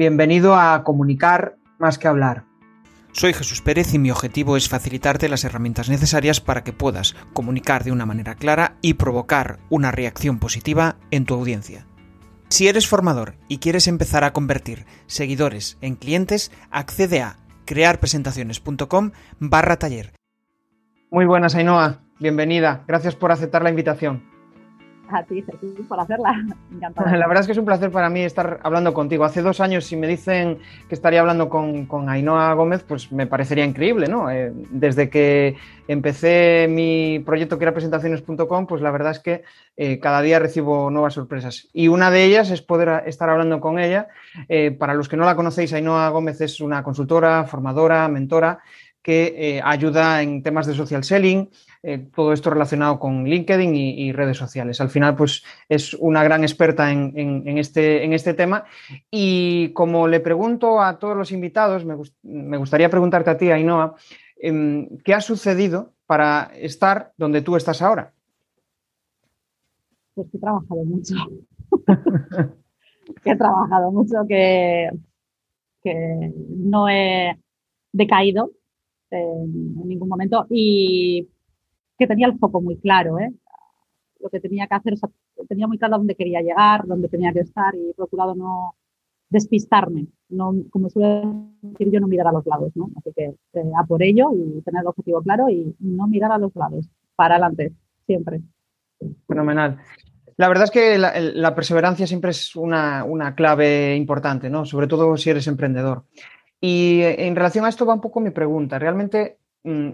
bienvenido a Comunicar más que hablar. Soy Jesús Pérez y mi objetivo es facilitarte las herramientas necesarias para que puedas comunicar de una manera clara y provocar una reacción positiva en tu audiencia. Si eres formador y quieres empezar a convertir seguidores en clientes, accede a crearpresentaciones.com barra taller. Muy buenas, Ainhoa. Bienvenida. Gracias por aceptar la invitación a ti, por hacerla. Encantada. La verdad es que es un placer para mí estar hablando contigo. Hace dos años, si me dicen que estaría hablando con, con Ainhoa Gómez, pues me parecería increíble, ¿no? Eh, desde que empecé mi proyecto que era presentaciones.com, pues la verdad es que eh, cada día recibo nuevas sorpresas. Y una de ellas es poder estar hablando con ella. Eh, para los que no la conocéis, Ainhoa Gómez es una consultora, formadora, mentora que ayuda en temas de social selling, eh, todo esto relacionado con LinkedIn y, redes sociales. Al final, pues es una gran experta en, este, en este, tema. Y como le pregunto a todos los invitados, me, gustaría preguntarte a ti, Ainhoa, em, ¿qué ha sucedido para estar donde tú estás ahora? Pues que he trabajado mucho. que he trabajado mucho, que, que no he decaído en ningún momento y que tenía el foco muy claro, ¿eh? lo que tenía que hacer, tenía muy claro dónde quería llegar, dónde tenía que estar y he procurado no despistarme, no, como suele decir yo, no mirar a los lados, ¿no? Así que eh, a por ello y tener el objetivo claro y no mirar a los lados, para adelante, siempre. Fenomenal. La verdad es que la, perseverancia siempre es una, una, clave importante, ¿no? Sobre todo si eres emprendedor. Y en relación a esto va un poco mi pregunta. ¿Realmente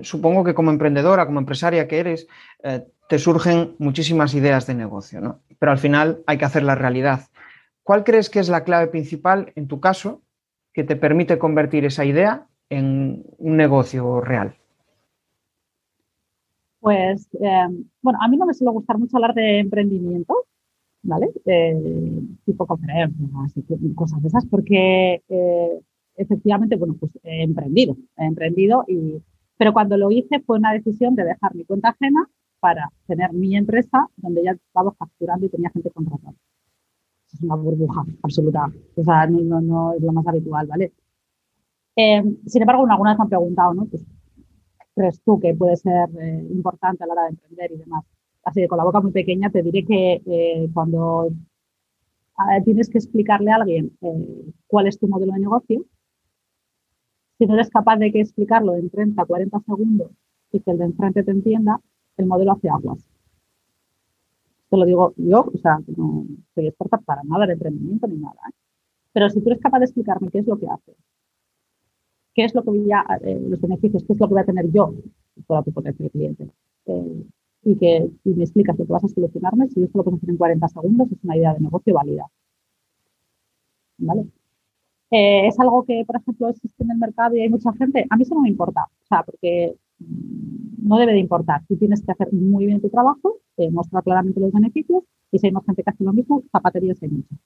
supongo que como emprendedora, como empresaria que eres, eh, te surgen muchísimas ideas de negocio, ¿no? Pero al final hay que hacer la realidad. ¿Cuál crees que es la clave principal, en tu caso, que te permite convertir esa idea en un negocio real? Pues, em, bueno, a mí no me suele gustar mucho hablar de emprendimiento, ¿vale? Eh, tipo conferencias y cosas de esas, porque eh, efectivamente, bueno, pues he emprendido, he emprendido y pero cuando lo hice fue una decisión de dejar mi cuenta ajena para tener mi empresa donde ya estaba facturando y tenía gente contratada. Es una burbuja absoluta. O sea, no, es lo más habitual, ¿vale? Eh, sin embargo, alguna vez me han preguntado, ¿no? Pues, ¿Crees tú que puede ser eh, importante a la hora de emprender y demás? Así que con la boca muy pequeña te diré que eh, cuando tienes que explicarle a alguien cuál es tu modelo de negocio, si no eres capaz de explicarlo en 30, 40 segundos y que el de enfrente te entienda, el modelo hace aguas. Te lo digo yo, o sea, no soy experta para nada de emprendimiento ni nada. ¿eh? Pero si tú eres capaz de explicarme qué es lo que hace, qué es lo que voy a, eh, los beneficios, qué es lo que voy a tener yo para tu potencial cliente, eh, y que me explicas lo que vas a solucionarme, si esto lo puedo hacer en 40 segundos, es una idea de negocio válida. ¿Vale? Eh, es algo que, por ejemplo, existe en el mercado y hay mucha gente. A mí eso no me importa, o sea, porque mm, no debe de importar. Tú tienes que hacer muy bien tu trabajo, eh, mostrar claramente los beneficios y si hay más gente que hace lo mismo, zapaterías hay muchas.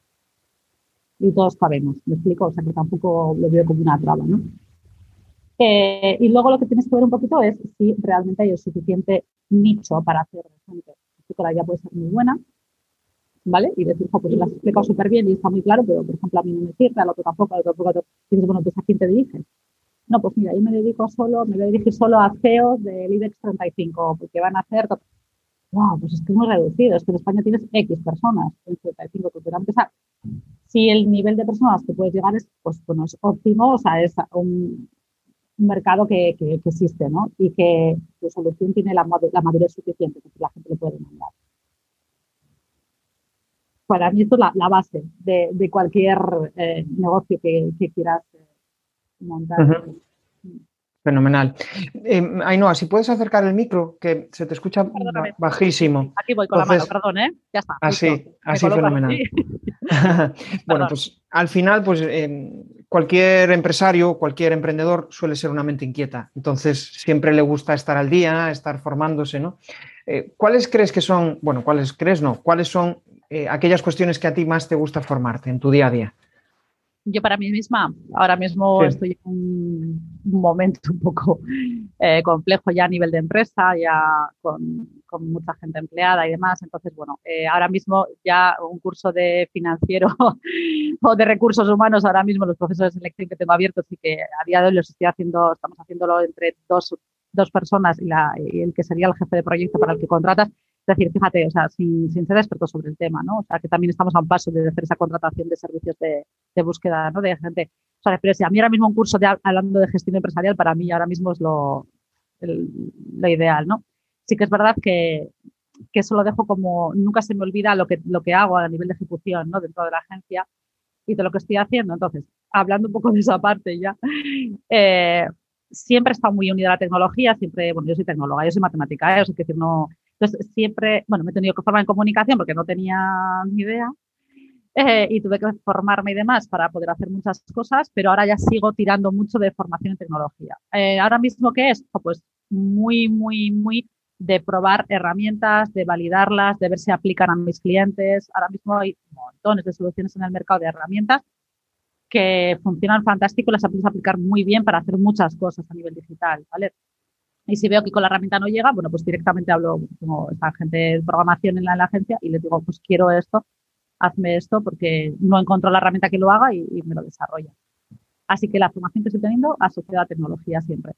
Y todos sabemos, me explico, o sea, que tampoco lo veo como una traba, ¿no? Eh, y luego lo que tienes que ver un poquito es si realmente hay el suficiente nicho para hacer gente. La ya puede ser muy buena, ¿vale? Y decir, pues lo has explicado súper bien y está muy claro, pero por ejemplo a mí no me sirve, al otro tampoco, al otro tampoco. Y dices, bueno, pues ¿a quién te diriges? No, pues mira, yo me dedico solo, me voy a dirigir solo a CEOs del IBEX 35, porque van a hacer... Wow, pues es que es muy reducido, es que en España tienes X personas, en 35, pues empezar. Si el nivel de personas que puedes llegar es, pues, bueno, es óptimo, o sea, es un, mercado que, que, existe, ¿no? Y que tu solución tiene la, madurez suficiente, que la gente le puede mandar para mí esto es la, base de, cualquier eh, negocio que, quieras eh, montar. Fenomenal. Eh, Ainhoa, si puedes acercar el micro, que se te escucha bajísimo. Aquí voy con la mano, perdón, ¿eh? Ya está. Así, así fenomenal. bueno, pues al final, pues cualquier empresario, cualquier emprendedor suele ser una mente inquieta. Entonces, siempre le gusta estar al día, estar formándose, ¿no? ¿Cuáles crees que son, bueno, cuáles crees no, cuáles son eh, aquellas cuestiones que a ti más te gusta formarte en tu día a día? Yo para mí misma, ahora mismo estoy en un, momento un poco eh, complejo ya a nivel de empresa, ya con, mucha gente empleada y demás. Entonces, bueno, eh, ahora mismo ya un curso de financiero o de recursos humanos, ahora mismo los procesos de selección que tengo abiertos y que a día de hoy los estoy haciendo, estamos haciéndolo entre dos, dos personas y, la, y el que sería el jefe de proyecto para el que contratas, es decir, fíjate, o sea, sin, ser experto sobre el tema, ¿no? O sea, que también estamos a un paso de hacer esa contratación de servicios de, búsqueda, ¿no? De gente. O sea, pero si a mí ahora mismo un curso de, hablando de gestión empresarial, para mí ahora mismo es lo, ideal, ¿no? Sí que es verdad que, que eso lo dejo como, nunca se me olvida lo que, lo que hago a nivel de ejecución, ¿no? Dentro de la agencia y de lo que estoy haciendo. Entonces, hablando un poco de esa parte ya, eh, siempre estado muy unida a la tecnología, siempre, bueno, yo soy tecnóloga, yo soy matemática, ¿eh? o sea, que decir, no, entonces, siempre, bueno, me he tenido que formar en comunicación porque no tenía ni idea eh, y tuve que formarme y demás para poder hacer muchas cosas, pero ahora ya sigo tirando mucho de formación en tecnología. Eh, ahora mismo, ¿qué es? Pues muy, muy, muy de probar herramientas, de validarlas, de ver si aplican a mis clientes. Ahora mismo hay montones de soluciones en el mercado de herramientas que funcionan fantástico, las puedes aplicar muy bien para hacer muchas cosas a nivel digital, ¿vale? Y si veo que con la herramienta no llega, bueno, pues directamente hablo con esta gente de programación en la, agencia y les digo, pues quiero esto, hazme esto porque no encuentro la herramienta que lo haga y, me lo desarrolla. Así que la formación que estoy teniendo asociada a tecnología siempre.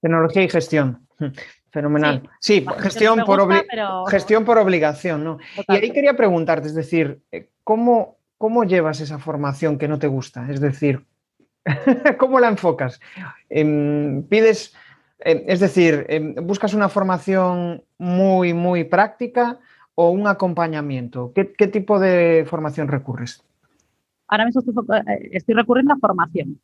Tecnología y gestión. Fenomenal. Sí, gestión, por gestión por obligación, ¿no? Y ahí quería preguntarte, es decir, eh, ¿cómo, ¿cómo llevas esa formación que no te gusta? Es decir, ¿cómo la enfocas? Em, ¿Pides eh, es decir, em, ¿buscas una formación muy, muy práctica o un acompañamiento? ¿Qué, tipo de formación recurres? Ahora mismo estoy, eh, recurriendo a formación,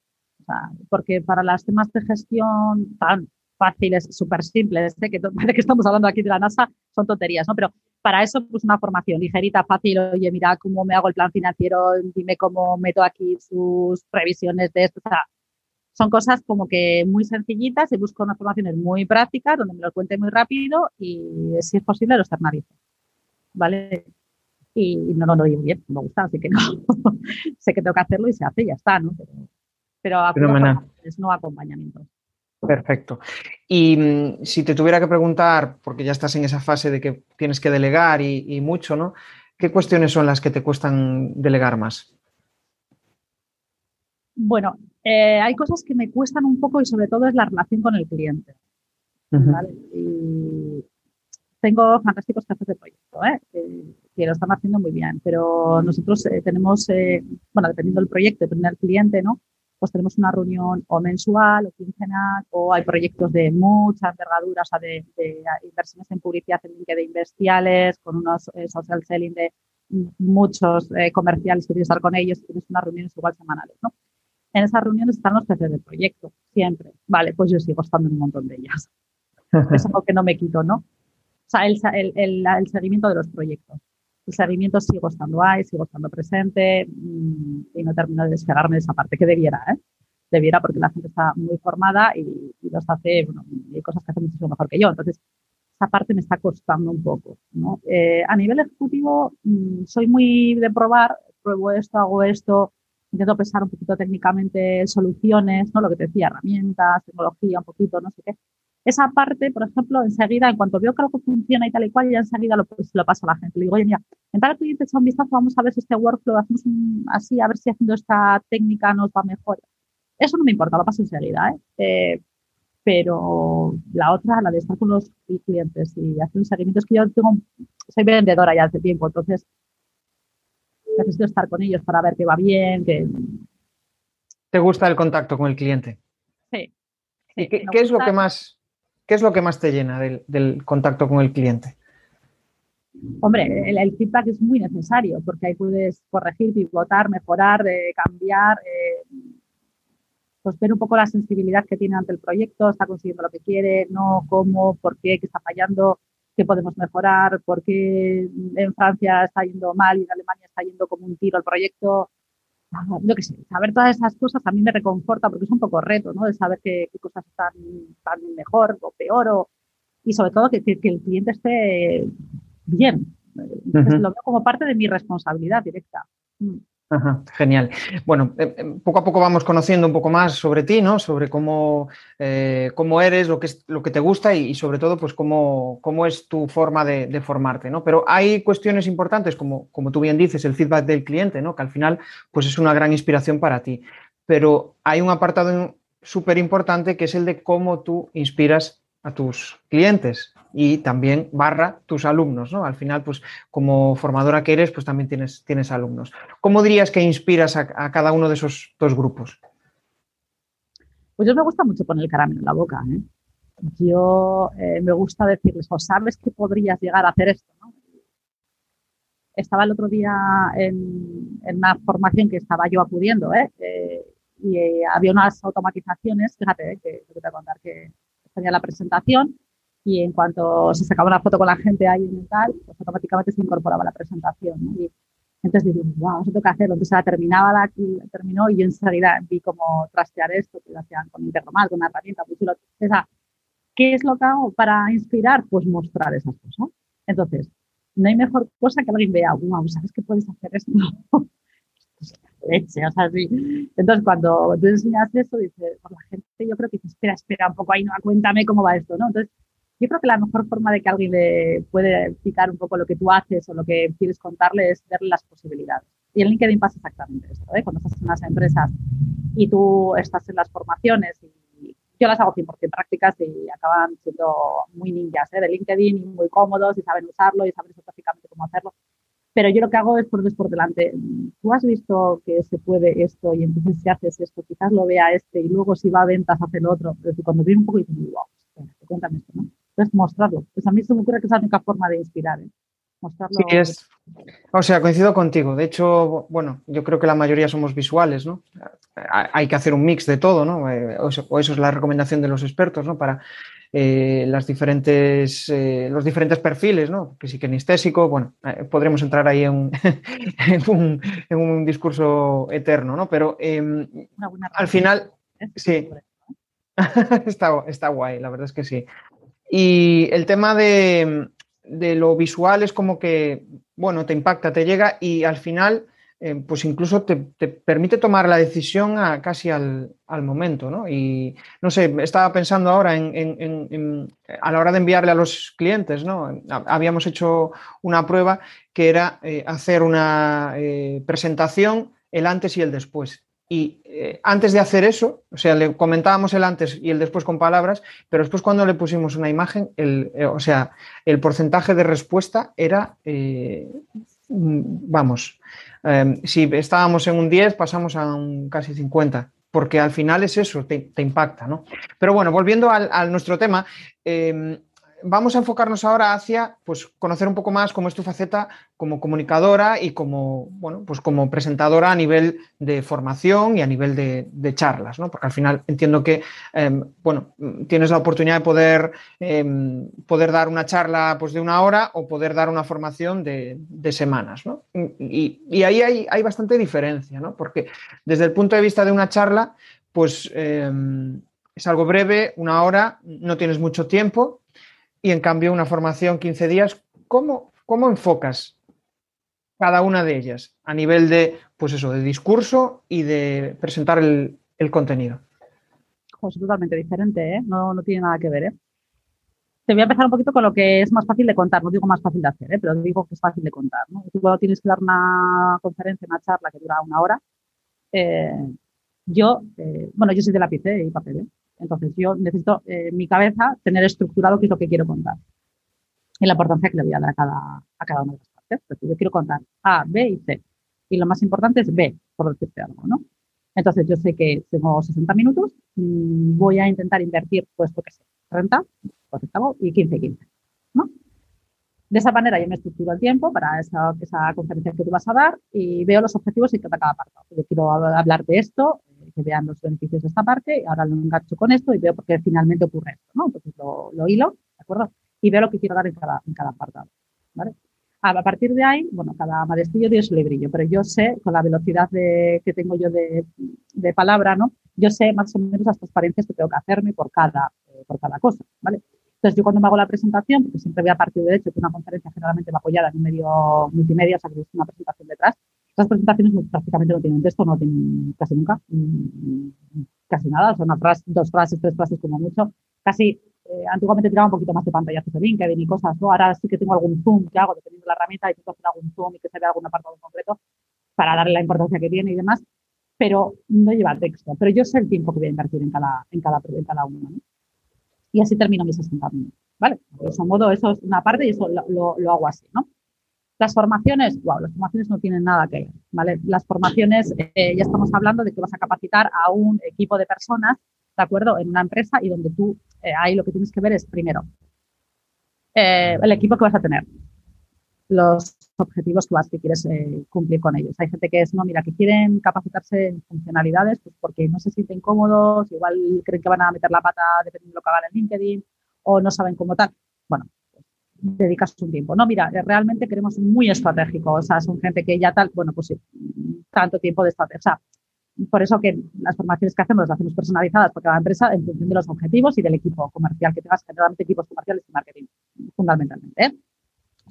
porque para los temas de gestión tan fáciles, súper simples, que parece que estamos hablando aquí de la NASA, son tonterías, ¿no? Pero para eso, pues una formación ligerita, fácil, oye, mira cómo me hago el plan financiero, dime cómo meto aquí sus previsiones de esto, o sea, son cosas como que muy sencillitas y busco unas formaciones muy prácticas donde me lo cuente muy rápido y si es posible lo externalizo. ¿Vale? Y no, no lo digo bien, me gusta, así que no. sé que tengo que hacerlo y se hace y ya está, ¿no? Pero, pero es no acompañamiento. Perfecto. Y mm, si te tuviera que preguntar, porque ya estás en esa fase de que tienes que delegar y, y mucho, ¿no? ¿Qué cuestiones son las que te cuestan delegar más? Bueno, eh, hay cosas que me cuestan un poco y sobre todo es la relación con el cliente. y tengo fantásticos jefes de proyecto, ¿eh? que, lo están haciendo muy bien, pero nosotros eh, tenemos, bueno, dependiendo del proyecto, dependiendo del cliente, ¿no? Pues tenemos una reunión o mensual o quincenal o hay proyectos de mucha envergadura, o sea, de, inversiones en publicidad en LinkedIn bestiales, con unos social selling de muchos comerciales que tienes que estar con ellos y tienes unas reuniones igual semanales, ¿no? En esas reuniones están los jefes del proyecto, siempre. Vale, pues yo sigo estando en un montón de ellas. es algo que no me quito, ¿no? O sea, el, seguimiento de los proyectos. El seguimiento sigo estando ahí, sigo estando presente mm, y no termino de despegarme de esa parte que debiera, ¿eh? Debiera porque la gente está muy formada y, los hace, bueno, hay cosas que hacen muchísimo mejor que yo. Entonces, esa parte me está costando un poco, ¿no? Eh, a nivel ejecutivo, mm, soy muy de probar, pruebo esto, hago esto, intento pensar un poquito técnicamente soluciones, ¿no? Lo que te decía, herramientas, tecnología, un poquito, no sé qué. Esa parte, por ejemplo, enseguida, en cuanto veo que algo funciona y tal y cual, ya enseguida lo, pues, lo paso a la gente. Le digo, oye, mira, en tal cliente echa un vistazo, vamos a ver si este workflow hacemos así, a ver si haciendo esta técnica nos va mejor. Eso no me importa, lo paso enseguida, ¿eh? ¿eh? pero la otra, la de estar con los clientes y hacer un seguimiento, es que yo tengo, soy vendedora ya hace tiempo, entonces necesito estar con ellos para ver que va bien, que... ¿Te gusta el contacto con el cliente? Sí. qué, es lo que más, qué es lo que más te llena del, contacto con el cliente? Hombre, el, feedback es muy necesario porque ahí puedes corregir, pivotar, mejorar, eh, cambiar, eh, pues ver un poco la sensibilidad que tiene ante el proyecto, está consiguiendo lo que quiere, no, cómo, por qué, qué está fallando, qué podemos mejorar, por qué en Francia está yendo mal y en Alemania está yendo como un tiro el proyecto. Lo que sé, saber todas esas cosas a mí me reconforta porque es un poco reto, ¿no? De saber qué, cosas están, mejor o peor o, y sobre todo que, que, el cliente esté bien. Entonces, Lo veo como parte de mi responsabilidad directa. Genial. Bueno, eh, eh, poco a poco vamos conociendo un poco más sobre ti, ¿no? Sobre cómo, eh, cómo eres, lo que, es, lo que te gusta y, sobre todo, pues cómo, cómo es tu forma de, formarte, ¿no? Pero hay cuestiones importantes, como, como tú bien dices, el feedback del cliente, ¿no? Que al final, pues es una gran inspiración para ti. Pero hay un apartado súper importante que es el de cómo tú inspiras a tus clientes y también barra tus alumnos, ¿no? Al final, pues como formadora que eres, pues también tienes, tienes alumnos. ¿Cómo dirías que inspiras a, cada uno de esos dos grupos? Pues yo me gusta mucho poner el caramelo en la boca. ¿eh? Yo eh, me gusta decirles, o sabes que podrías llegar a hacer esto, Estaba el otro día en, una formación que estaba yo acudiendo, ¿eh? y había unas automatizaciones, fíjate, que te voy a contar que tenía la presentación y en cuanto se sacaba una foto con la gente ahí en el tal, pues automáticamente se incorporaba la presentación. Y entonces dije, wow, eso tengo que hacerlo. Entonces la terminaba, la, terminó y yo enseguida vi cómo trastear esto, que lo hacían con Interromal, con una herramienta muy. O sea, ¿qué es lo que hago para inspirar? Pues mostrar esas cosas. Entonces, no hay mejor cosa que alguien vea, wow, ¿sabes que puedes hacer esto? leche, o sea, sí. Entonces, cuando tú enseñas eso, dices, por la gente, yo creo que dice, espera, espera un poco ahí, no, cuéntame cómo va esto, ¿no? Entonces, yo creo que la mejor forma de que alguien le puede explicar un poco lo que tú haces o lo que quieres contarle es verle las posibilidades. Y en LinkedIn pasa exactamente esto, ¿eh? Cuando estás en las empresas y tú estás en las formaciones yo las hago 100% prácticas y acaban siendo muy ninjas ¿eh? de LinkedIn y muy cómodos y saben usarlo y saben específicamente cómo hacerlo. Pero yo lo que hago es ponerles por delante. Tú has visto que se puede esto y entonces si haces esto, quizás lo vea este y luego si va a ventas hace el otro. Pero cuando viene un poco y dices, wow, cuéntame esto, ¿no? Entonces, mostrarlo. Pues a mí se me ocurre que es la única forma de inspirar. ¿eh? Mostrarlo. Sí, es. O sea, coincido contigo. De hecho, bueno, yo creo que la mayoría somos visuales, ¿no? Hay que hacer un mix de todo, ¿no? Eh, o eso, es la recomendación de los expertos, ¿no? Para eh, las diferentes, los diferentes perfiles, ¿no? Que sí que kinestésico, bueno, podremos entrar ahí en un, en, un, discurso eterno, ¿no? Pero em, al final, sí, está, está guay, la verdad es que sí. Y el tema de, lo visual es como que, bueno, te impacta, te llega y al final, eh, pues incluso te, permite tomar la decisión casi al, momento, ¿no? Y no sé, estaba pensando ahora en, a la hora de enviarle a los clientes, ¿no? Habíamos hecho una prueba que era eh, hacer una eh, presentación el antes y el después. Y eh, antes de hacer eso, o sea, le comentábamos el antes y el después con palabras, pero después cuando le pusimos una imagen, el, eh, o sea, el porcentaje de respuesta era, eh, vamos, em, si estábamos en un 10, pasamos a un casi 50, porque al final es eso, te, impacta, ¿no? Pero bueno, volviendo al, a nuestro tema, em, vamos a enfocarnos ahora hacia pues, conocer un poco más cómo es tu faceta como comunicadora y como, bueno, pues como presentadora a nivel de formación y a nivel de, charlas, ¿no? Porque al final entiendo que em, bueno, tienes la oportunidad de poder, em, poder dar una charla pues, de una hora o poder dar una formación de, semanas. ¿no? Y, ahí hay, hay, bastante diferencia, ¿no? Porque desde el punto de vista de una charla, pues em, es algo breve, una hora, no tienes mucho tiempo y en cambio una formación 15 días, ¿cómo, cómo enfocas cada una de ellas a nivel de, pues eso, de discurso y de presentar el, contenido? es totalmente diferente, ¿eh? no, no tiene nada que ver. ¿eh? Te voy a empezar un poquito con lo que es más fácil de contar, no digo más fácil de hacer, ¿eh? pero digo que es fácil de contar. Tú cuando tienes que dar una conferencia, una charla que dura una hora, yo, bueno, yo soy de lápiz y papel, entonces, yo necesito en eh, mi cabeza tener estructurado qué es lo que quiero contar y la importancia que le voy a dar a cada, a cada una de las partes. Porque yo quiero contar A, B y C. Y lo más importante es B, por decirte algo, ¿no? Entonces, yo sé que tengo 60 minutos, mm, voy a intentar invertir, pues, porque sé, 30, pues, y 15, 15, ¿no? De esa manera yo me estructuro el tiempo para esa, esa conferencia que tú vas a dar y veo los objetivos y cada apartado. Yo quiero hablar de esto, que vean los beneficios de esta parte, y ahora lo engancho con esto y veo por qué finalmente ocurre esto, ¿no? Entonces lo, hilo, ¿de acuerdo? Y veo lo que quiero dar en cada, en cada apartado, ¿vale? A partir de ahí, bueno, cada maestrillo tiene su librillo, pero yo sé, con la velocidad de, que tengo yo de, de, palabra, ¿no? Yo sé más o menos las transparencias que tengo que hacerme por cada, eh, por cada cosa, ¿vale? Entonces, yo cuando me hago la presentación, porque siempre voy a partir de hecho que una conferencia generalmente va apoyada en un medio multimedia, o sea, que es una presentación detrás, Esas presentaciones prácticamente no tienen texto, no tienen casi nunca, mm, casi nada, son dos frases, tres frases como mucho. Casi eh, antiguamente tiraba un poquito más de pantalla de LinkedIn y cosas, ¿no? Ahora sí que tengo algún zoom que hago dependiendo de la herramienta y que hacer algún zoom y que se vea algún apartado en concreto para darle la importancia que tiene y demás, pero no lleva texto. Pero yo sé el tiempo que voy a invertir en cada, en cada, en cada uno. ¿no? Y así termino mis 60 minutos. ¿Vale? De ese modo, eso es una parte y eso lo, lo, hago así, ¿no? Las formaciones, wow, las formaciones no tienen nada que ver, ¿vale? Las formaciones, eh, ya estamos hablando de que vas a capacitar a un equipo de personas, ¿de acuerdo? En una empresa y donde tú, eh, ahí lo que tienes que ver es, primero, eh, el equipo que vas a tener, los objetivos que vas que quieres eh, cumplir con ellos. Hay gente que es, no, mira, que quieren capacitarse en funcionalidades pues porque no se sienten cómodos, igual creen que van a meter la pata dependiendo de lo que hagan en LinkedIn o no saben cómo tal. Dedicas un tiempo. No, mira, realmente queremos muy estratégico, o sea, son gente que ya tal, bueno, pues tanto tiempo de estrategia. O sea, por eso que las formaciones que hacemos las hacemos personalizadas por cada empresa en función de los objetivos y del equipo comercial que tengas, generalmente equipos comerciales y marketing, fundamentalmente. ¿eh?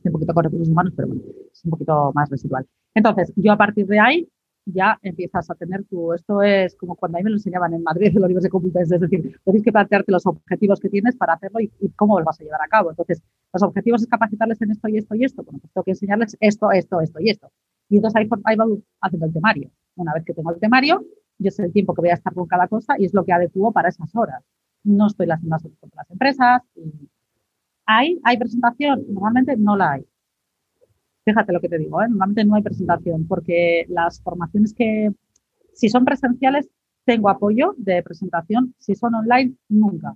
un poquito con recursos humanos, pero bueno, es un poquito más residual. Entonces, yo a partir de ahí ya empiezas a tener tu, esto es como cuando a mí me lo enseñaban en Madrid en los libros de Complutense, es decir, tienes que plantearte los objetivos que tienes para hacerlo y, cómo lo vas a llevar a cabo. Entonces, los objetivos es capacitarles en esto y esto y esto. Bueno, pues tengo que enseñarles esto, esto, esto y esto. Y entonces ahí, ahí va haciendo el temario. Una vez que tengo el temario, yo sé el tiempo que voy a estar con cada cosa y es lo que adecuo para esas horas. No estoy las mismas con las empresas. Y ¿Hay, ¿Hay presentación? Normalmente no la hay. Fíjate lo que te digo, ¿eh? normalmente no hay presentación porque las formaciones que, si son presenciales, tengo apoyo de presentación. Si son online, nunca.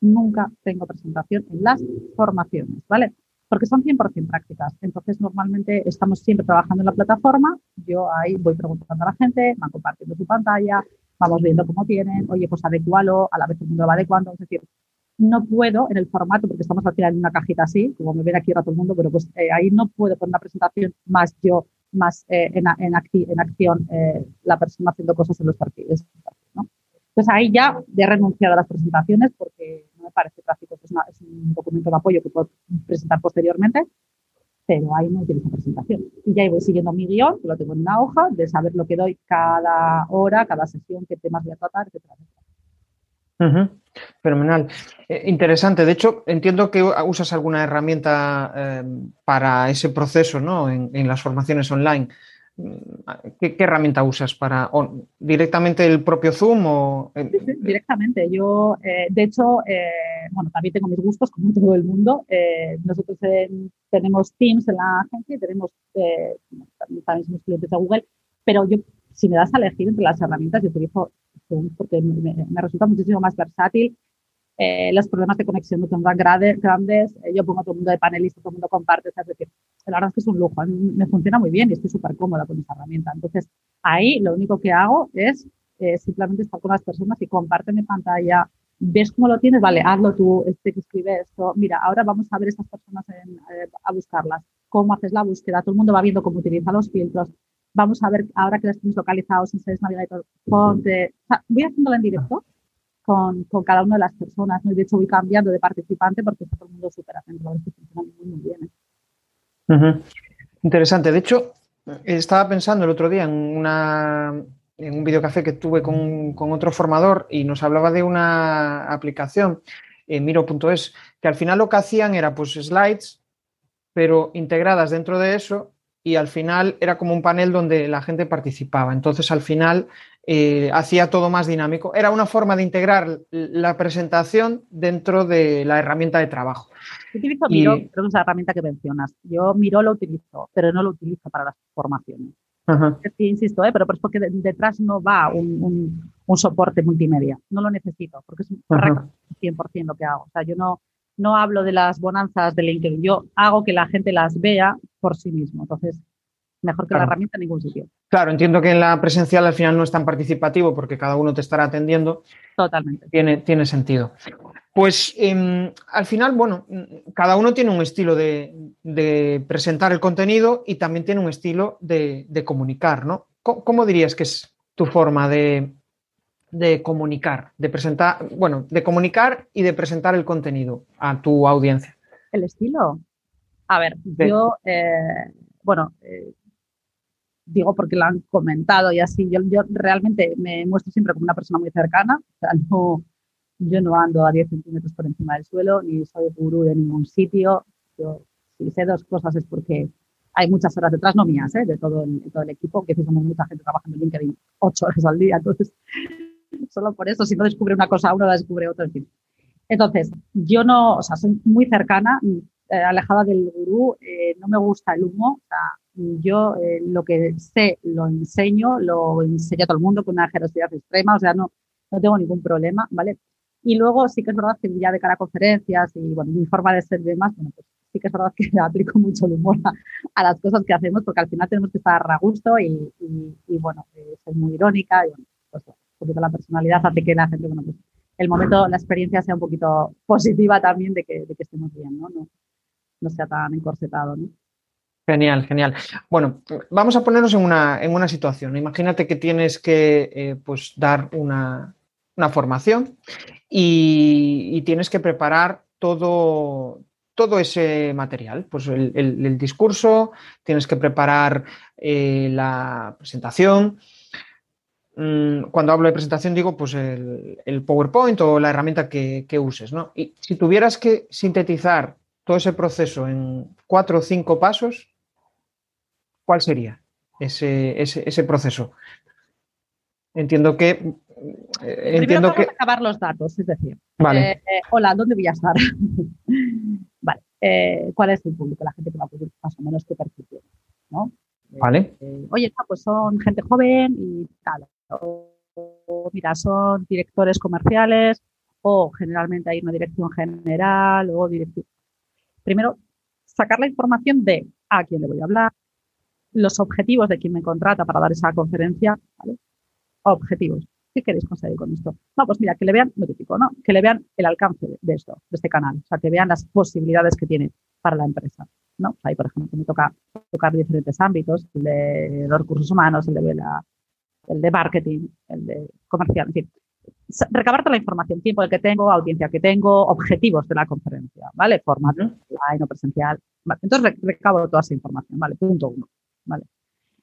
Nunca tengo presentación en las formaciones, ¿vale? Porque son 100% prácticas. Entonces, normalmente estamos siempre trabajando en la plataforma. Yo ahí voy preguntando a la gente, van compartiendo su pantalla, vamos viendo cómo tienen, oye, pues adecualo, a la vez el mundo lo va adecuando. Es decir, no puedo en el formato, porque estamos al final en una cajita así, como me ven aquí ahora todo el mundo, pero pues eh, ahí no puedo poner una presentación más yo, más eh, en, en, en, acción eh, la persona haciendo cosas en los perfiles. ¿no? Entonces ahí ya he renunciado a las presentaciones porque no me parece práctico, es, es un documento de apoyo que puedo presentar posteriormente, pero ahí no utilizo presentación. Y ya voy siguiendo mi guion, que lo tengo en una hoja, de saber lo que doy cada hora, cada sesión, qué temas voy a tratar, etcétera. Fenomenal. Eh, interesante. De hecho, entiendo que usas alguna herramienta eh, para ese proceso ¿no? en, las formaciones online. Mm, ¿Qué, herramienta usas para directamente el propio Zoom o directamente? Yo, eh, de hecho, bueno, también tengo mis gustos como todo el mundo. nosotros tenemos Teams en la agencia y tenemos también somos clientes de Google, pero yo si me das a elegir entre las herramientas, yo utilizo porque me, resulta muchísimo más versátil. Eh, los problemas de conexión no son tan grandes. Eh, yo pongo a todo el mundo de panelista, todo el mundo comparte. Es decir, la verdad es que es un lujo. me funciona muy bien y estoy súper cómoda con esa herramienta. Entonces, ahí lo único que hago es eh, simplemente estar con las personas y comparte mi pantalla. ¿Ves cómo lo tienes? Vale, hazlo tú, este que escribe esto. Mira, ahora vamos a ver estas personas a buscarlas. ¿Cómo haces la búsqueda? Todo el mundo va viendo cómo utiliza los filtros vamos a ver ahora que las tienes localizados en Sales Navigator, ponte, voy haciéndolo en directo con, con, cada una de las personas, ¿no? de hecho voy cambiando de participante porque todo el mundo súper atento, funciona muy, muy bien. ¿eh? Interesante, de hecho, estaba pensando el otro día en, una, en un videocafé que tuve con, con otro formador y nos hablaba de una aplicación, miro.es, que al final lo que hacían era pues slides, pero integradas dentro de eso y al final era como un panel donde la gente participaba. Entonces al final eh, hacía todo más dinámico. Era una forma de integrar la presentación dentro de la herramienta de trabajo. Yo utilizo Miro, creo que es la herramienta que mencionas. Yo Miro lo utilizo, pero no lo utilizo para las formaciones. Sí, insisto, ¿eh? pero es porque detrás no va un, soporte multimedia. No lo necesito, porque es 100% lo que hago. O sea, yo no, no hablo de las bonanzas de LinkedIn, yo hago que la gente las vea por sí mismo. Entonces, mejor que la herramienta en ningún sitio. Claro, entiendo que en la presencial al final no es tan participativo porque cada uno te estará atendiendo. Totalmente. Tiene, tiene sentido. Pues em, al final, bueno, cada uno tiene un estilo de, presentar el contenido y también tiene un estilo de, comunicar, ¿no? ¿Cómo, dirías que es tu forma de, de comunicar, de presentar, bueno, de comunicar y de presentar el contenido a tu audiencia? El estilo. A ver, yo, eh, bueno, eh, digo porque lo han comentado y así. Yo, yo realmente me muestro siempre como una persona muy cercana. O sea, no, yo no ando a 10 centímetros por encima del suelo, ni soy gurú de ningún sitio. Yo, si sé dos cosas es porque hay muchas horas detrás, no mías, ¿eh? de todo el, todo el equipo, que somos mucha gente trabajando en LinkedIn ocho horas al día. Entonces, solo por eso, si no descubre una cosa uno, la descubre otro. En fin. Entonces, yo no, o sea, soy muy cercana, eh, alejada del gurú, eh, no me gusta el humo. O sea, yo eh, lo que sé lo enseño, lo enseño a todo el mundo con una generosidad extrema, o sea, no, no tengo ningún problema, ¿vale? Y luego sí que es verdad que ya de cara a conferencias y bueno, mi forma de ser y demás, bueno, pues sí que es verdad que aplico mucho el humor a, las cosas que hacemos porque al final tenemos que estar a gusto y, y, bueno, eh, soy muy irónica y bueno, poquito la personalidad hace que la gente, bueno, pues el momento, la experiencia sea un poquito positiva también de que, estemos bien, ¿no? ¿no? No sea tan encorsetado, ¿no? Genial, genial. Bueno, vamos a ponernos en una, en una situación. Imagínate que tienes que eh, pues dar una, una formación y, tienes que preparar todo, todo ese material, pues el, discurso, tienes que preparar eh, la presentación. Mm, cuando hablo de presentación digo pues el, PowerPoint o la herramienta que, uses. ¿no? Y si tuvieras que sintetizar todo ese proceso en cuatro o cinco pasos, ¿cuál sería ese, ese proceso? Entiendo que eh, entiendo que... acabar los datos, es decir, vale. Eh, hola, ¿dónde voy a estar? vale, eh, ¿cuál es el público? La gente que va a poder más o menos qué perfil ¿no? Vale. oye, pues son gente joven y tal. O, mira, son directores comerciales o generalmente hay una dirección general o dirección. Primero, sacar la información de a quién le voy a hablar, los objetivos de quien me contrata para dar esa conferencia, ¿vale? Objetivos. ¿Qué queréis conseguir con esto? No, pues mira, que le vean, lo típico, ¿no? Que le vean el alcance de esto, de este canal, o sea, que vean las posibilidades que tiene para la empresa, ¿no? Ahí, por ejemplo, me toca tocar diferentes ámbitos, el de los recursos humanos, el de, la, el de marketing, el de comercial, en fin. Recabar toda la información, tiempo del que tengo, audiencia que tengo, objetivos de la conferencia, ¿vale? Formato online o presencial. Vale. Entonces recabo toda esa información, ¿vale? Punto uno, ¿vale?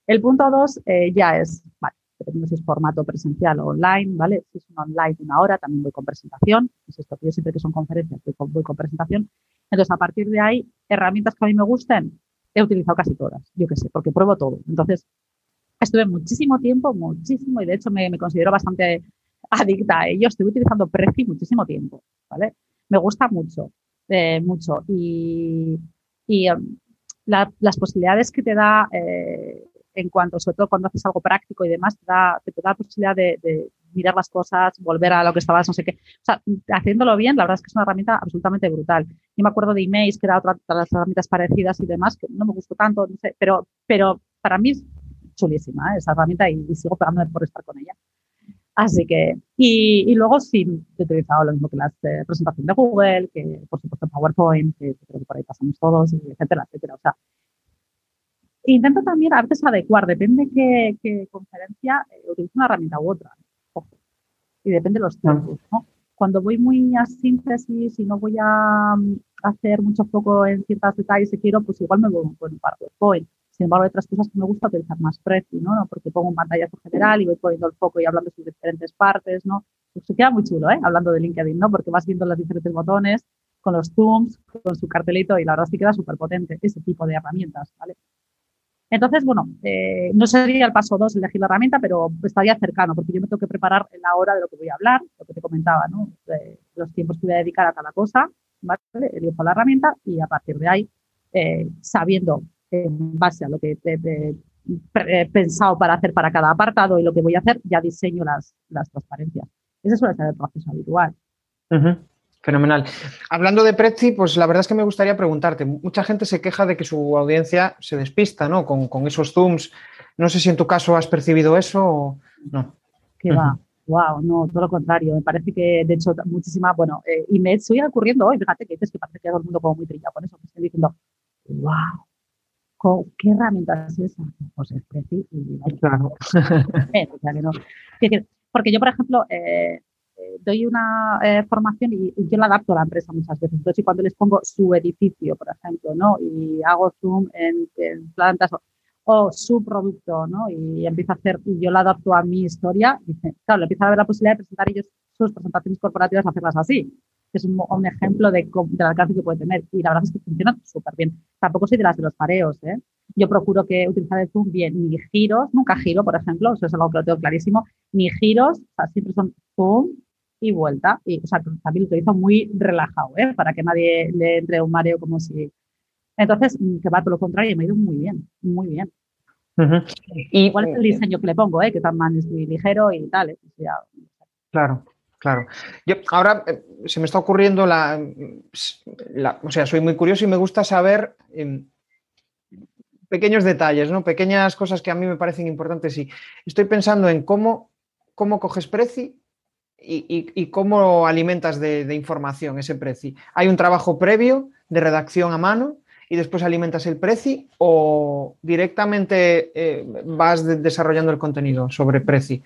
El punto dos eh, ya es, vale, dependiendo si es formato presencial o online, ¿vale? Si es un online de una hora, también voy con presentación. Es esto, yo siempre que son conferencias voy con, presentación. Entonces, a partir de ahí, herramientas que a mí me gusten, he utilizado casi todas, yo qué sé, porque pruebo todo. Entonces, estuve muchísimo tiempo, muchísimo, y de hecho me, considero bastante adicta a ello. Estoy utilizando Prezi muchísimo tiempo, ¿vale? Me gusta mucho, eh, mucho. Y, y um, las posibilidades que te da eh, en cuanto, sobre todo cuando haces algo práctico y demás, te da, te da la posibilidad de, mirar las cosas, volver a lo que estabas, no sé qué. O sea, haciéndolo bien, la verdad es que es una herramienta absolutamente brutal. Yo me acuerdo de emails, que era otra de las herramientas parecidas y demás, que no me gustó tanto, no sé, pero, pero para mí chulísima ¿eh? esa herramienta y, sigo pegándome por estar con ella. Así que, y, luego sí, he utilizado lo mismo que las eh, presentaciones de Google, que por supuesto PowerPoint, que creo que por ahí pasamos todos, etcétera, etcétera. O sea, Intento también a veces adecuar, depende qué, qué conferencia, eh, utilizo una herramienta u otra. Y depende de los tiempos. ¿no? Cuando voy muy a síntesis y no voy a, mm, hacer mucho foco en ciertos detalles que quiero, pues igual me voy con un PowerPoint. Sin embargo, hay otras cosas que me gusta utilizar más Prezi, ¿no? Porque pongo un pantallazo general y voy poniendo el foco y hablando de sus diferentes partes, ¿no? Pues se queda muy chulo, ¿eh? Hablando de LinkedIn, ¿no? Porque vas viendo los diferentes botones con los zooms, con su cartelito y la verdad que queda súper potente ese tipo de herramientas, ¿vale? Entonces, bueno, eh, no sería el paso dos elegir la herramienta, pero estaría cercano, porque yo me tengo que preparar en la hora de lo que voy a hablar, lo que te comentaba, ¿no? los tiempos que voy a dedicar a cada cosa, ¿vale? Elijo la herramienta y a partir de ahí, eh, sabiendo en base a lo que he pensado para hacer para cada apartado y lo que voy a hacer, ya diseño las, las transparencias. Ese suele ser el proceso habitual. Fenomenal. Hablando de Prezi, pues la verdad es que me gustaría preguntarte, mucha gente se queja de que su audiencia se despista, ¿no? Con, esos zooms. No sé si en tu caso has percibido eso o no. Que va, wow, no, todo lo contrario. Me parece que, de hecho, muchísima, bueno, eh, y me estoy ocurriendo hoy, fíjate que dices que parece que todo el mundo como muy trillado con eso, que estoy diciendo, wow, ¿qué herramienta es esa? Pues es Prezi. claro. porque yo, por ejemplo, eh, doy una eh, formación y, yo la adapto a la empresa muchas veces. Entonces, cuando les pongo su edificio, por ejemplo, ¿no? Y hago zoom en, plantas o su producto, ¿no? Y empieza a hacer, y yo lo adapto a mi historia, y claro, empieza a ver la posibilidad de presentar ellos sus presentaciones corporativas, hacerlas así. Es un, un ejemplo de, del alcance que puede tener. Y la verdad es que funciona súper bien. Tampoco soy de las de los pareos, ¿eh? Yo procuro que utilizar el Zoom bien, ni giros, nunca giro, por ejemplo, eso es algo que lo tengo clarísimo, ni giros, o sea, siempre son Zoom y vuelta. Y, o sea, también lo utilizo muy relajado, ¿eh? Para que nadie le entre un mareo como si entonces, mm, que va todo lo contrario, me ha ido muy bien, muy bien. y, ¿Cuál es el diseño que le pongo? Eh? Que también es muy ligero y tal. Eh? Claro, claro. Yo ahora eh, se me está ocurriendo la, O sea, soy muy curioso y me gusta saber em, pequeños detalles, ¿no? Pequeñas cosas que a mí me parecen importantes. Y estoy pensando en cómo, cómo coges Prezi y, cómo alimentas de, información ese Prezi. Hay un trabajo previo de redacción a mano y después alimentas el Prezi o directamente eh, vas desarrollando el contenido sobre Prezi?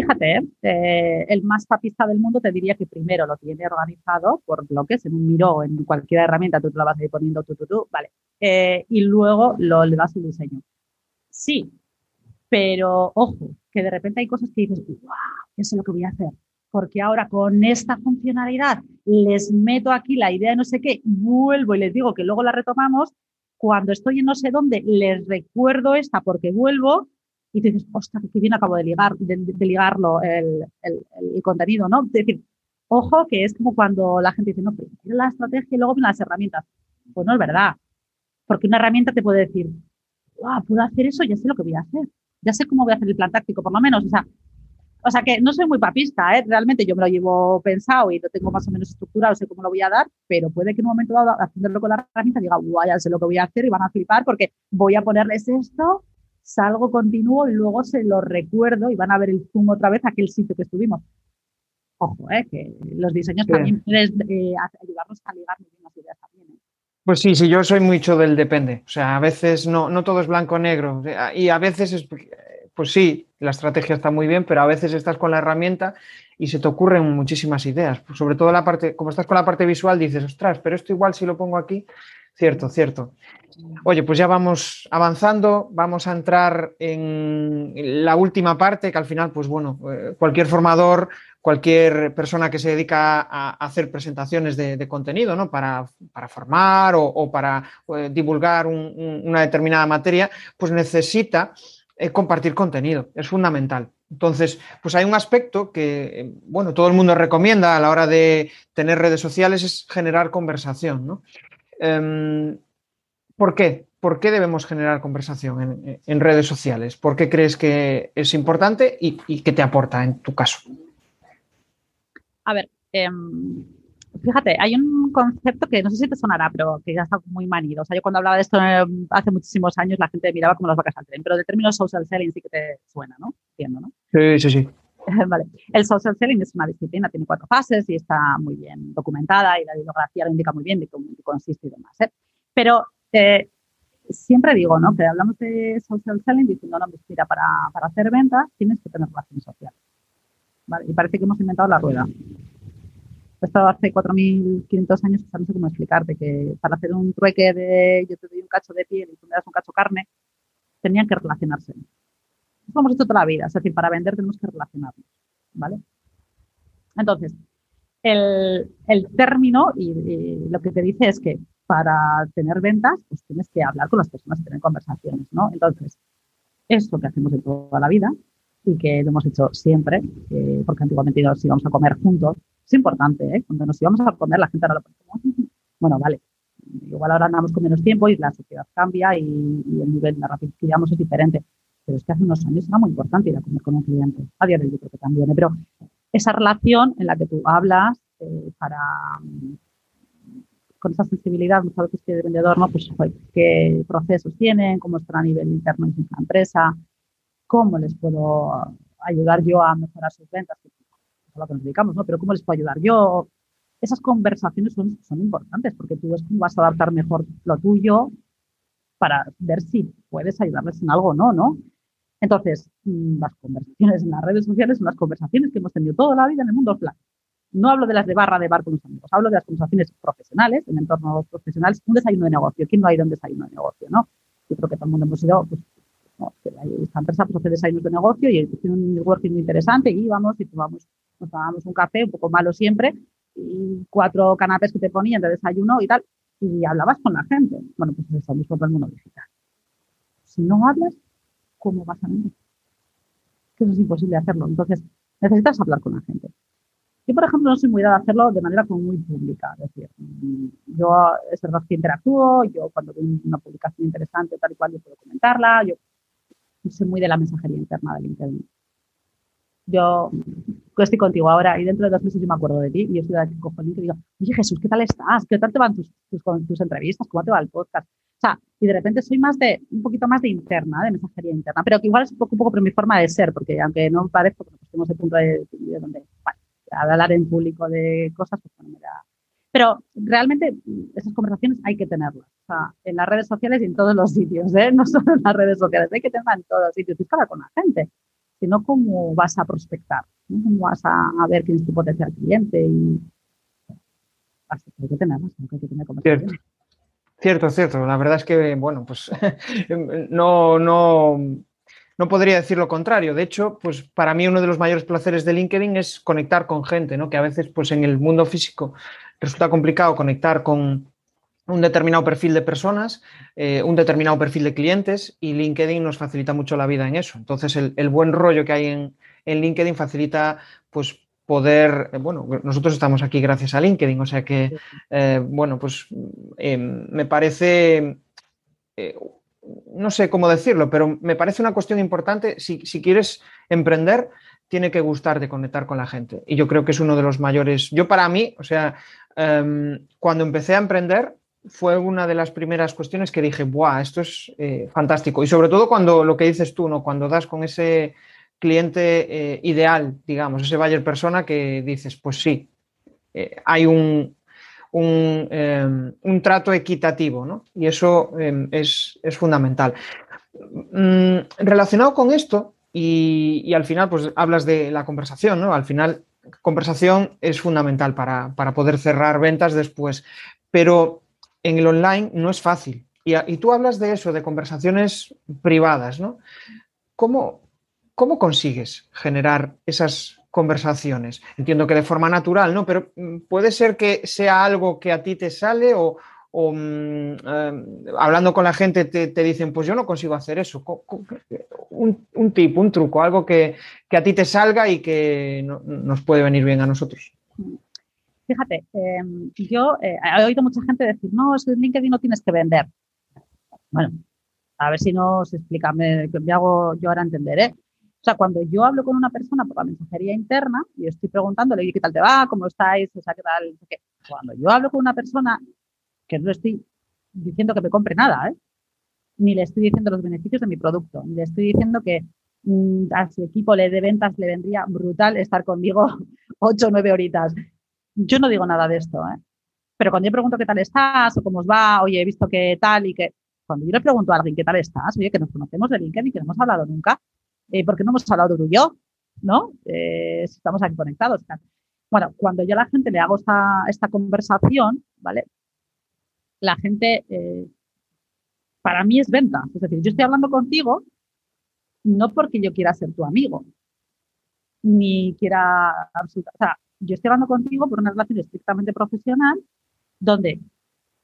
Fíjate, eh, el más papista del mundo te diría que primero lo tiene organizado por bloques, en un miro, en cualquier herramienta, tú te lo vas a ir poniendo tú, tú, tú, vale. Eh, y luego lo, le das el diseño. Sí, pero ojo, que de repente hay cosas que dices, wow, eso es lo que voy a hacer porque ahora con esta funcionalidad les meto aquí la idea de no sé qué, vuelvo y les digo que luego la retomamos, cuando estoy en no sé dónde, les recuerdo esta porque vuelvo y dices, ostras, qué bien acabo de, ligar, de, ligarlo el, el, contenido, ¿no? Es decir, ojo que es como cuando la gente dice, no, pero la estrategia y luego vienen las herramientas. Pues no es verdad, porque una herramienta te puede decir, wow, puedo hacer eso, ya sé lo que voy a hacer, ya sé cómo voy a hacer el plan táctico, por lo menos, o sea, o sea que no soy muy papista, ¿eh? realmente yo me lo llevo pensado y lo tengo más o menos estructurado, sé cómo lo voy a dar, pero puede que en un momento dado, haciéndolo con la herramienta, diga, guay, ya sé lo que voy a hacer y van a flipar porque voy a ponerles esto, salgo, continúo y luego se lo recuerdo y van a ver el zoom otra vez a aquel sitio que estuvimos. Ojo, ¿eh? que los diseños también pueden eh, ayudarnos a ligar muy bien las ideas también. ¿eh? Pues sí, sí, yo soy mucho del depende. O sea, a veces no, no todo es blanco-negro. Y a veces es, pues sí, la estrategia está muy bien, pero a veces estás con la herramienta y se te ocurren muchísimas ideas. Sobre todo la parte, como estás con la parte visual, dices, ostras, pero esto igual si lo pongo aquí. Cierto, cierto. Oye, pues ya vamos avanzando, vamos a entrar en la última parte, que al final, pues bueno, eh, cualquier formador, cualquier persona que se dedica a hacer presentaciones de, contenido, ¿no? Para, formar o, para eh, divulgar una determinada materia, pues necesita compartir contenido, es fundamental. Entonces, pues hay un aspecto que, bueno, todo el mundo recomienda a la hora de tener redes sociales, es generar conversación, ¿no? Em, ¿Por qué? ¿Por qué debemos generar conversación en, redes sociales? ¿Por qué crees que es importante y, y qué te aporta en tu caso? A ver, em, Fíjate, hay un concepto que no sé si te sonará, pero que ya está muy manido. O sea, yo cuando hablaba de esto eh, hace muchísimos años, la gente miraba como las vacas al tren, pero el término social selling sí que te suena, ¿no? Entiendo, ¿no? Sí, sí, sí. El social selling es una disciplina, tiene cuatro fases y está muy bien documentada y la bibliografía lo indica muy bien de cómo consiste y demás. ¿eh? Pero eh, siempre digo, ¿no? Que hablamos de social selling diciendo, no, pues mira, para, hacer ventas tienes que tener relaciones sociales. Y parece que hemos inventado la rueda. He estado hace 4.500 años, no sé cómo explicarte, que para hacer un trueque de yo te doy un cacho de piel y tú me das un cacho de carne, tenían que relacionarse. Eso hemos hecho toda la vida, es decir, para vender tenemos que relacionarnos, ¿vale? Entonces, el, término y, lo que te dice es que para tener ventas, pues tienes que hablar con las personas y tener conversaciones, ¿no? Entonces, esto que hacemos de toda la vida y que lo hemos hecho siempre, eh, porque antiguamente nos íbamos a comer juntos, es importante, ¿eh? Cuando nos íbamos a comer, la gente ahora lo pone bueno, vale, igual ahora andamos con menos tiempo y la sociedad cambia y, el nivel de rapidez que llevamos es diferente. Pero es que hace unos años era muy importante ir a comer con un cliente. A día de hoy creo que también. ¿eh? Pero esa relación en la que tú hablas eh, para con esa sensibilidad muchas veces que el vendedor, ¿no? Pues qué procesos tienen, cómo están a nivel interno en la empresa, cómo les puedo ayudar yo a mejorar sus ventas, a lo que nos dedicamos, ¿no? Pero ¿cómo les puedo ayudar yo? Esas conversaciones son, son importantes porque tú ves cómo vas a adaptar mejor lo tuyo para ver si puedes ayudarles en algo o no, ¿no? Entonces, mm, las conversaciones en las redes sociales son las conversaciones que hemos tenido toda la vida en el mundo offline. No hablo de las de barra de bar con los amigos, hablo de las conversaciones profesionales, en entornos profesionales, un desayuno de negocio. ¿Quién no ha ido a un desayuno de negocio, no? yo creo que todo el mundo hemos ido, pues, esta empresa pues, hace desayunos de negocio y tiene un networking muy interesante y íbamos y tomamos, nos tomábamos un café, un poco malo siempre, y cuatro canapés que te ponían de desayuno y tal, y hablabas con la gente. Bueno, pues eso mismo todo el mundo digital. Si no hablas, ¿cómo vas a? Que eso es imposible hacerlo. Entonces, necesitas hablar con la gente. Yo, por ejemplo, no soy muy dada a hacerlo de manera como muy pública. Es decir, yo es verdad que interactúo, yo cuando veo una publicación interesante, tal y cual, yo puedo comentarla, yo soy muy de la mensajería interna de LinkedIn. Yo estoy contigo ahora y dentro de dos meses yo me acuerdo de ti y yo estoy aquí cojo el y digo, oye Jesús, ¿qué tal estás? ¿Qué tal te van tus, tus, entrevistas? ¿Cómo te va el podcast? O sea, y de repente soy más de, un poquito más de interna, de mensajería interna, pero que igual es un poco, un poco por mi forma de ser, porque aunque no parezco, pues tenemos el punto de, de donde, bueno, hablar en público de cosas, pues no me da. Pero realmente esas conversaciones hay que tenerlas. O sea, en las redes sociales y en todos los sitios, ¿eh? no solo en las redes sociales, hay que tenerlas en todos los sitios. Es con la gente, sino cómo vas a prospectar, cómo vas a, ver quién es tu potencial cliente. Y así que hay que tenerlas, hay que tener conversaciones. Cierto. Cierto, cierto. La verdad es que, bueno, pues no, no, no podría decir lo contrario. De hecho, pues para mí uno de los mayores placeres de LinkedIn es conectar con gente, ¿no? Que a veces, pues en el mundo físico resulta complicado conectar con un determinado perfil de personas, eh, un determinado perfil de clientes y LinkedIn nos facilita mucho la vida en eso. Entonces, el, buen rollo que hay en, LinkedIn facilita, pues poder, eh, bueno, nosotros estamos aquí gracias a LinkedIn, o sea que, eh, bueno, pues me parece no sé cómo decirlo, pero me parece una cuestión importante. Si, quieres emprender, tiene que gustarte conectar con la gente. Y yo creo que es uno de los mayores. Yo, para mí, o sea, em, cuando empecé a emprender, fue una de las primeras cuestiones que dije, ¡buah! Esto es eh, fantástico. Y sobre todo cuando lo que dices tú, ¿no? Cuando das con ese cliente eh, ideal, digamos, ese buyer persona que dices, pues sí, eh, hay un, Em, un, trato equitativo, ¿no? Y eso em, es, fundamental. Mm, relacionado con esto, y, al final, pues hablas de la conversación, ¿no? Al final, conversación es fundamental para, poder cerrar ventas después, pero en el online no es fácil. Y, y tú hablas de eso, de conversaciones privadas, ¿no? ¿Cómo, ¿Cómo consigues generar esas conversaciones. Entiendo que de forma natural, ¿no? Pero mm, puede ser que sea algo que a ti te sale o, mm, eh, hablando con la gente te, dicen, pues yo no consigo hacer eso. Un, un tip, un truco, algo que, a ti te salga y que nos puede venir bien a nosotros. Fíjate, em, yo eh, he oído mucha gente decir, no, es que en LinkedIn no tienes que vender. Bueno, a ver si nos explica, me, me hago yo ahora entender, ¿eh? O sea, cuando yo hablo con una persona por la mensajería interna y estoy preguntándole, ¿qué tal te va? ¿Cómo estáis? O sea, ¿qué tal? Cuando yo hablo con una persona, que no estoy diciendo que me compre nada, ¿eh? ni le estoy diciendo los beneficios de mi producto, ni le estoy diciendo que mm, a su equipo de ventas le vendría brutal estar conmigo ocho o nueve horitas. Yo no digo nada de esto, ¿eh? Pero cuando yo pregunto qué tal estás o cómo os va, oye, he visto que tal y que... Cuando yo le pregunto a alguien qué tal estás, oye, que nos conocemos de LinkedIn y que no hemos hablado nunca, eh, porque no hemos hablado tú y yo, ¿no? Eh, estamos aquí conectados. Bueno, cuando yo a la gente le hago esta, esta conversación, ¿vale? La gente, eh, para mí es venta. Es decir, yo estoy hablando contigo no porque yo quiera ser tu amigo, ni quiera, o sea, yo estoy hablando contigo por una relación estrictamente profesional, donde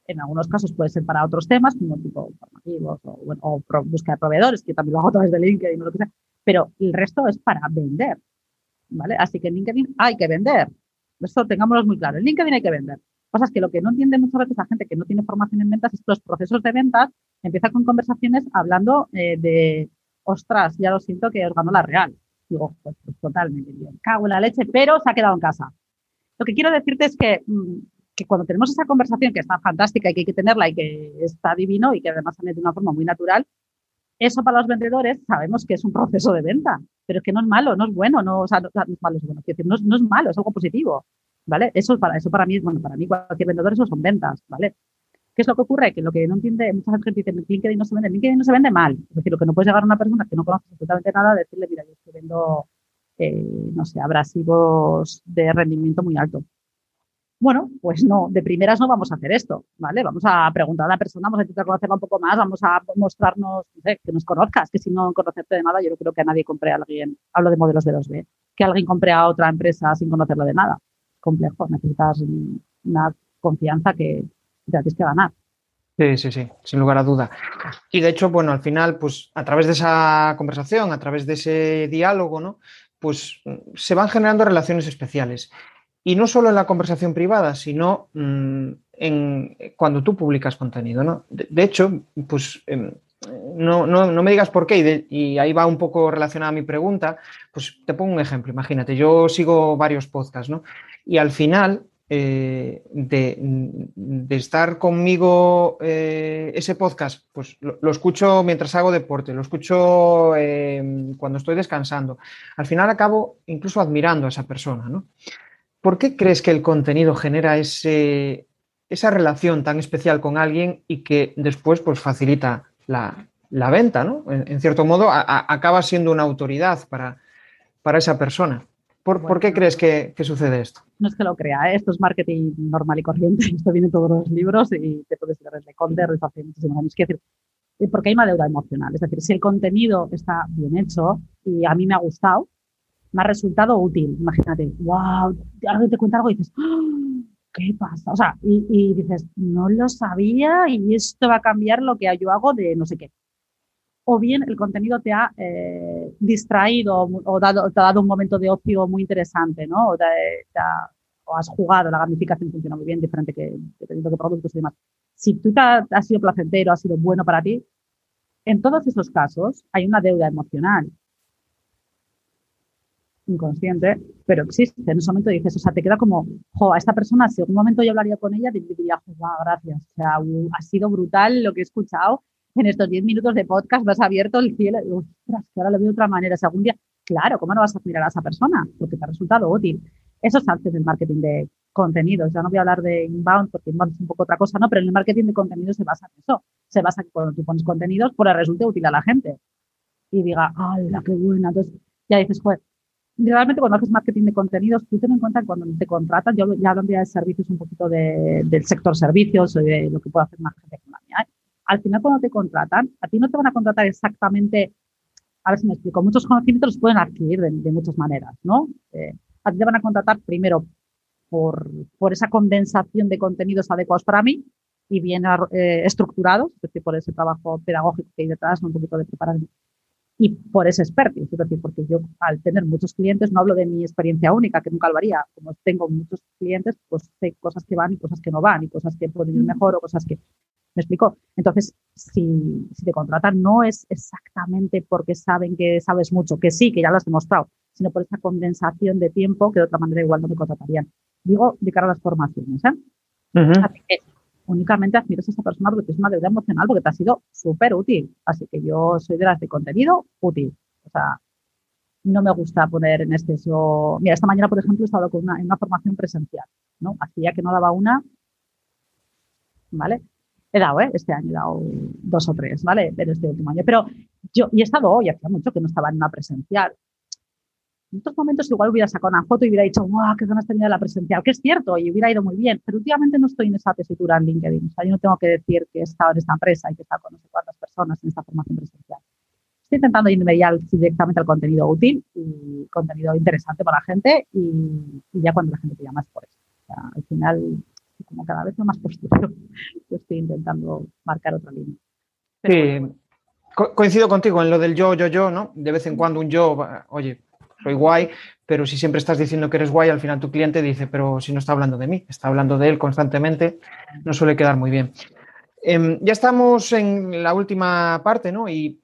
en algunos casos puede ser para otros temas, como tipo formativos o, bueno, búsqueda de proveedores, que también lo hago a través de LinkedIn o lo que sea, pero el resto es para vender, ¿vale? Así que en LinkedIn hay que vender. Esto tengámoslo muy claro. En LinkedIn hay que vender. Cosas que lo que no entiende muchas veces la gente que no tiene formación en ventas es que los procesos de ventas empiezan con conversaciones hablando eh, de, ostras, ya lo siento que os ganó la real. Digo, pues, pues totalmente bien. Cago en la leche, pero se ha quedado en casa. Lo que quiero decirte es que, mm, que cuando tenemos esa conversación que está fantástica y que hay que tenerla y que está divino y que además sale de una forma muy natural, eso para los vendedores sabemos que es un proceso de venta, pero es que no es malo, no es bueno, no, o sea, no, es malo, es bueno, decir, no, es, malo, es algo positivo, ¿vale? Eso para, eso para mí, bueno, para mí cualquier vendedor eso son ventas, ¿vale? ¿Qué es lo que ocurre? Que lo que no entiende, mucha gente dice, LinkedIn no se vende, LinkedIn no se vende mal. Es decir, lo que no puedes llegar a una persona que no conoce absolutamente nada, decirle, mira, yo estoy viendo, eh, no sé, abrasivos de rendimiento muy alto. Bueno, pues no, de primeras no vamos a hacer esto, ¿vale? Vamos a preguntar a la persona, vamos a intentar conocerla un poco más, vamos a mostrarnos, que nos conozcas, que si no conocerte de nada, yo no creo que a nadie compre a alguien, hablo de modelos de 2B, que alguien compre a otra empresa sin conocerla de nada. Complejo, necesitas una confianza que te tienes que ganar. Sí, sí, sí, sin lugar a duda. Y de hecho, bueno, al final, pues a través de esa conversación, a través de ese diálogo, ¿no? Pues se van generando relaciones especiales. Y no solo en la conversación privada, sino mm, en, cuando tú publicas contenido. ¿no? De, hecho, pues em, no, me digas por qué, y, ahí va un poco relacionada mi pregunta, pues te pongo un ejemplo. Imagínate, yo sigo varios podcasts, ¿no? Y al final, eh, de, estar conmigo eh, ese podcast, pues lo, escucho mientras hago deporte, lo escucho cuando estoy descansando. Al final acabo incluso admirando a esa persona, ¿no? ¿Por qué crees que el contenido genera ese, esa relación tan especial con alguien y que después pues, facilita la, venta? ¿no? En, cierto modo, acaba siendo una autoridad para, para esa persona. ¿Por, qué crees que, sucede esto? No es que lo crea, ¿eh? esto es marketing normal y corriente. Esto viene en todos los libros y te puedes ir desde Conde desde hace muchísimos años. decir, eh, porque hay una deuda emocional. Es decir, si el contenido está bien hecho y a mí me ha gustado, me ha resultado útil. Imagínate, wow, alguien te cuenta algo y dices, ¡Ah! ¿qué pasa? O sea, y, dices, no lo sabía y esto va a cambiar lo que yo hago de no sé qué. O bien el contenido te ha eh, distraído o dado, te ha dado un momento de ocio muy interesante, ¿no? O, has jugado, la gamificación funciona muy bien, diferente que dependiendo de productos y demás. Si tú te has sido placentero, ha sido bueno para ti, en todos esos casos hay una deuda emocional inconsciente, pero existe. En ese momento dices, o sea, te queda como, jo, a esta persona, si algún momento yo hablaría con ella, te diría, jo, gracias. O sea, ha sido brutal lo que he escuchado en estos 10 minutos de podcast, me has abierto el cielo. Y, ostras, que ahora lo veo de otra manera. Si algún día, claro, ¿cómo no vas a admirar a esa persona? Porque te ha resultado útil. Eso es antes del marketing de contenidos. Ya no voy a hablar de inbound porque inbound es un poco otra cosa, ¿no? Pero en el marketing de contenidos se basa en eso. Se basa en que cuando tú pones contenidos, pues resulte útil a la gente. Y diga, ¡hala, qué buena! Entonces ya dices, joder, realmente cuando haces marketing de contenidos, tú ten en cuenta que cuando te contratan, yo ya hablaría de servicios un poquito del sector servicios o de lo que puede hacer más gente con la mía. Al final, cuando te contratan, a ti no te van a contratar exactamente, a ver si me explico, muchos conocimientos los pueden adquirir de, muchas maneras, ¿no? Eh, a ti te van a contratar primero por, por, esa condensación de contenidos adecuados para mí y bien eh, estructurados, es decir, por ese trabajo pedagógico que hay detrás, un poquito de preparación y por ese expertise, es decir, porque yo al tener muchos clientes no hablo de mi experiencia única, que nunca lo haría, como tengo muchos clientes, pues sé cosas que van y cosas que no van, y cosas que pueden ir mejor o cosas que... ¿Me explico? Entonces, si, si te contratan no es exactamente porque saben que sabes mucho, que sí, que ya lo has demostrado, sino por esa condensación de tiempo que de otra manera igual no te contratarían. Digo, de cara a las formaciones. ¿eh? Así que únicamente admiras a esa persona porque es una deuda emocional, porque te ha sido súper útil. Así que yo soy de las de contenido útil. O sea, no me gusta poner en exceso. Mira, esta mañana, por ejemplo, he estado con una, en una formación presencial, ¿no? Hacía que no daba una, ¿vale? He dado, ¿eh? Este año he dado dos o tres, ¿vale? Pero este último año. Pero yo, y he estado hoy, hacía mucho que no estaba en una presencial en otros momentos igual hubiera sacado una foto y hubiera dicho, ¡guau, qué ganas tenía de la presencial! Que es cierto, y hubiera ido muy bien, pero últimamente no estoy en esa tesitura en LinkedIn. O sea, yo no tengo que decir que he estado en esta empresa y que he estado con no sé cuántas personas en esta formación presencial. Estoy intentando irme ya directamente al contenido útil y contenido interesante para la gente y, ya cuando la gente te llama es por eso. O sea, al final, como cada vez más postura, yo estoy intentando marcar otra línea. sí. coincido contigo en lo del yo, yo, yo, ¿no? De vez en cuando un yo, oye, soy guay, pero si siempre estás diciendo que eres guay, al final tu cliente dice, pero si no está hablando de mí, está hablando de él constantemente, no suele quedar muy bien. Em, ya estamos en la última parte, ¿no? Y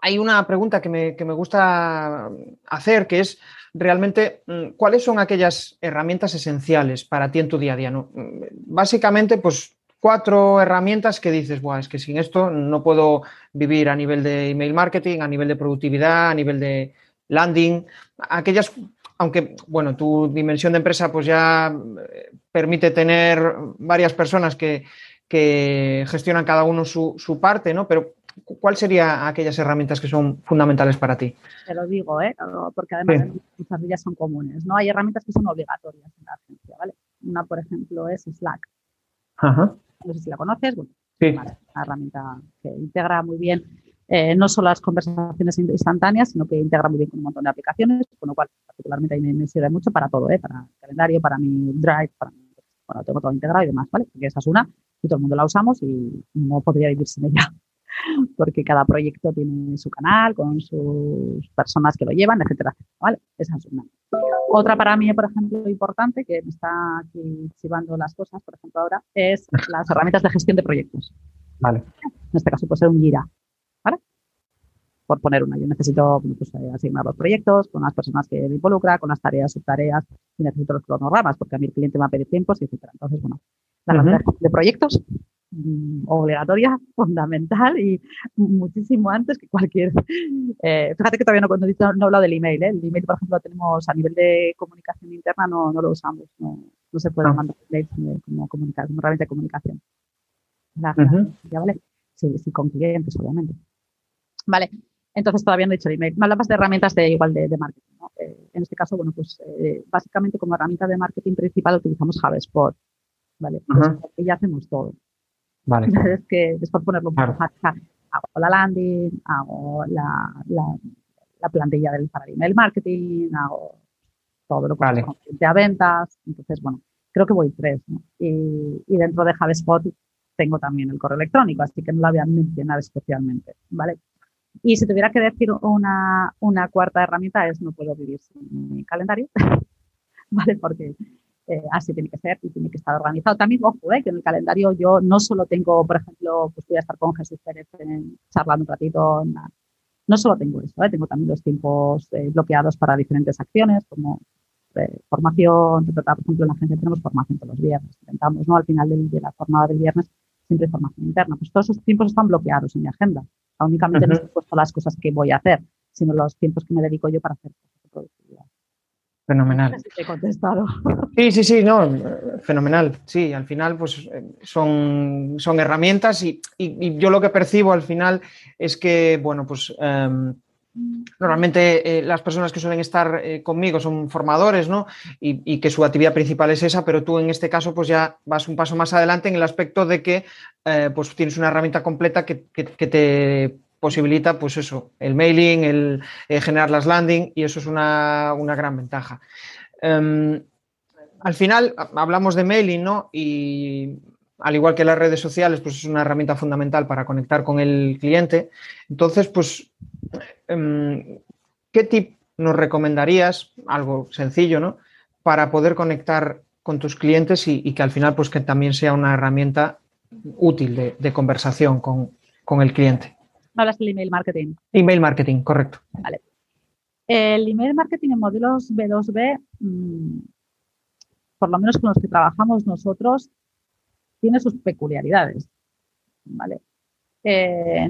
hay una pregunta que me, gusta hacer, que es realmente mm, cuáles son aquellas herramientas esenciales para ti en tu día a día. ¿no? Mm, básicamente, pues cuatro herramientas que dices, Buah, es que sin esto no puedo vivir a nivel de email marketing, a nivel de productividad, a nivel de, landing, aquellas, aunque, bueno, tu dimensión de empresa pues ya eh, permite tener varias personas que, gestionan cada uno su, parte, ¿no? Pero ¿cuáles serían aquellas herramientas que son fundamentales para ti? Te lo digo, ¿eh? porque además muchas de ellas son comunes, ¿no? Hay herramientas que son obligatorias en la agencia, ¿vale? Una, por ejemplo, es Slack. No sé si la conoces. Bueno, sí. una herramienta que integra muy bien eh, no solo las conversaciones instantáneas, sino que integra muy bien con un montón de aplicaciones, con lo cual particularmente a mí me sirve mucho para todo, ¿eh? para el calendario, para mi Drive, para mi, bueno, tengo todo integrado y demás, ¿vale? Porque esa es una y todo el mundo la usamos y no podría vivir sin ella, porque cada proyecto tiene su canal con sus personas que lo llevan, etcétera, ¿vale? Esa es una. Otra para mí, por ejemplo, importante, que me está aquí chivando las cosas, por ejemplo, ahora, es las herramientas de gestión de proyectos. Vale. En este caso puede ser un Gira, por poner una. Yo necesito pues, eh, asignar los proyectos con las personas que me involucra, con las tareas, subtareas, y necesito los cronogramas, porque a mí el cliente me va a pedir tiempos, etcétera. Entonces, bueno, la uh de proyectos mm, obligatoria, fundamental y muchísimo antes que cualquier. Eh, fíjate que todavía no, no, no, he hablado del email. ¿eh? El email, por ejemplo, lo tenemos a nivel de comunicación interna, no, no lo usamos. No, no se puede ah. mandar email como, comunicar, como herramienta de comunicación. La, ¿ya vale? Sí, sí, con clientes, obviamente. Vale, entonces todavía no he dicho el email. Me hablabas de herramientas de igual de, marketing. Eh, en este caso, bueno, pues eh, básicamente como herramienta de marketing principal utilizamos HubSpot. ¿Vale? y ya hacemos todo. Vale. Es que después ponerlo un poco hago la landing, hago la, la, plantilla del, para el email marketing, hago todo lo que vale. a ventas. Entonces, bueno, creo que voy tres. ¿no? Y, y, dentro de HubSpot tengo también el correo electrónico, así que no lo voy a mencionar especialmente. ¿vale? Y si tuviera que decir una, cuarta herramienta es no puedo vivir sin mi calendario, ¿vale? Porque eh, así tiene que ser y tiene que estar organizado. También, ojo, eh, que en el calendario yo no solo tengo, por ejemplo, pues voy a estar con Jesús Pérez en, charlando un ratito, no solo tengo eso, eh, tengo también los tiempos eh, bloqueados para diferentes acciones, como formación, por ejemplo, en la agencia tenemos formación todos los viernes, intentamos, ¿no? Al final de la jornada del viernes, siempre formación interna. Pues todos esos tiempos están bloqueados en mi agenda únicamente no he puesto las cosas que voy a hacer, sino los tiempos que me dedico yo para hacer productividad. Fenomenal. he contestado. Sí, sí, sí, no, fenomenal. Sí, al final, pues son, son herramientas y, yo lo que percibo al final es que, bueno, pues em, normalmente eh, las personas que suelen estar eh, conmigo son formadores, ¿no? Y, que su actividad principal es esa, pero tú en este caso, pues ya vas un paso más adelante en el aspecto de que, eh, pues tienes una herramienta completa que, te posibilita, pues eso, el mailing, el generar las landing y eso es una, gran ventaja. Em, al final hablamos de mailing, ¿no? Y al igual que las redes sociales, pues es una herramienta fundamental para conectar con el cliente. Entonces, pues Em, ¿qué tip nos recomendarías, algo sencillo, ¿no? Para poder conectar con tus clientes y, que al final, pues que también sea una herramienta útil de, conversación con, el cliente. Hablas del email marketing. Email marketing, correcto. Vale. El email marketing en modelos B2B, mm, por lo menos con los que trabajamos nosotros, tiene sus peculiaridades. ¿vale?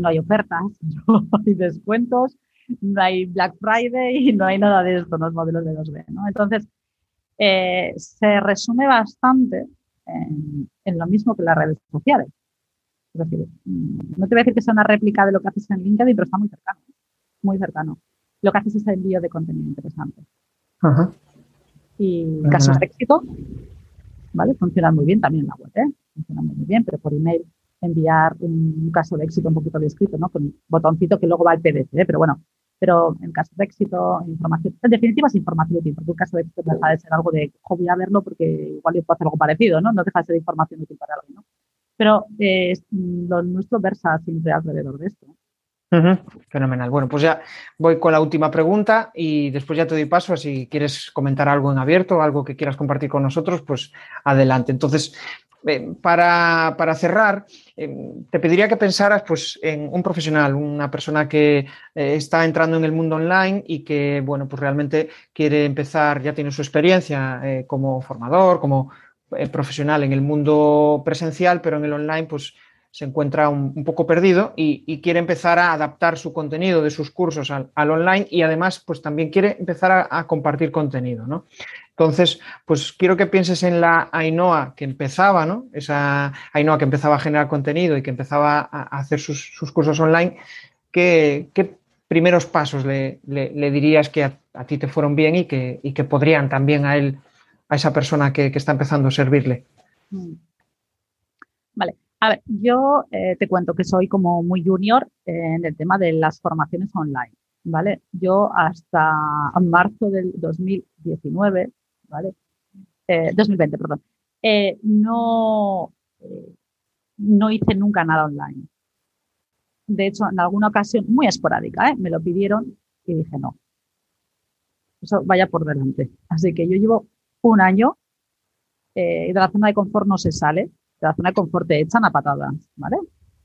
no hay ofertas, no hay descuentos, no hay Black Friday y no hay nada de esto, los modelos de 2B. ¿no? Entonces, eh, se resume bastante en, lo mismo que las redes sociales. Es decir, mm, no te voy a decir que sea una réplica de lo que haces en LinkedIn, pero está muy cercano, muy cercano. Lo que haces es el envío de contenido interesante. Y casos de éxito, ¿vale? Funcionan muy bien también en la web, ¿eh? Funcionan muy bien, pero por email enviar un caso de éxito un poquito descrito, ¿no? Con un botoncito que luego va al PDF, ¿eh? pero bueno, pero en caso de éxito, información, en definitiva es información útil, porque un caso de éxito deja de ser algo de, voy a verlo porque igual yo puedo hacer algo parecido, ¿no? No deja de ser información útil para alguien, ¿no? Pero eh, lo nuestro versa siempre alrededor de esto. Fenomenal. Bueno, pues ya voy con la última pregunta y después ya te doy paso. Si quieres comentar algo en abierto, algo que quieras compartir con nosotros, pues adelante. Entonces, para, cerrar, em, te pediría que pensaras pues, en un profesional, una persona que eh, está entrando en el mundo online y que, bueno, pues realmente quiere empezar, ya tiene su experiencia eh, como formador, como eh, profesional en el mundo presencial, pero en el online, pues se encuentra un, poco perdido y, quiere empezar a adaptar su contenido de sus cursos al, online y además, pues también quiere empezar a, a compartir contenido, ¿no? Entonces, pues quiero que pienses en la Ainhoa que empezaba, ¿no? Esa Ainhoa que empezaba a generar contenido y que empezaba a hacer sus, cursos online. ¿Qué, primeros pasos le, dirías que a, ti te fueron bien y que, podrían también a él a esa persona que, está empezando a servirle? Mm. Vale, a ver, yo eh, te cuento que soy como muy junior en el tema de las formaciones online, ¿vale? Yo hasta marzo del 2019, ¿vale? 2020, eh, perdón, eh, no, no hice nunca nada online. De hecho, en alguna ocasión, muy esporádica, me lo pidieron y dije no. Eso vaya por delante. Así que yo llevo un año y de la zona de confort no se sale de la zona de confort te echan a patadas, ¿vale?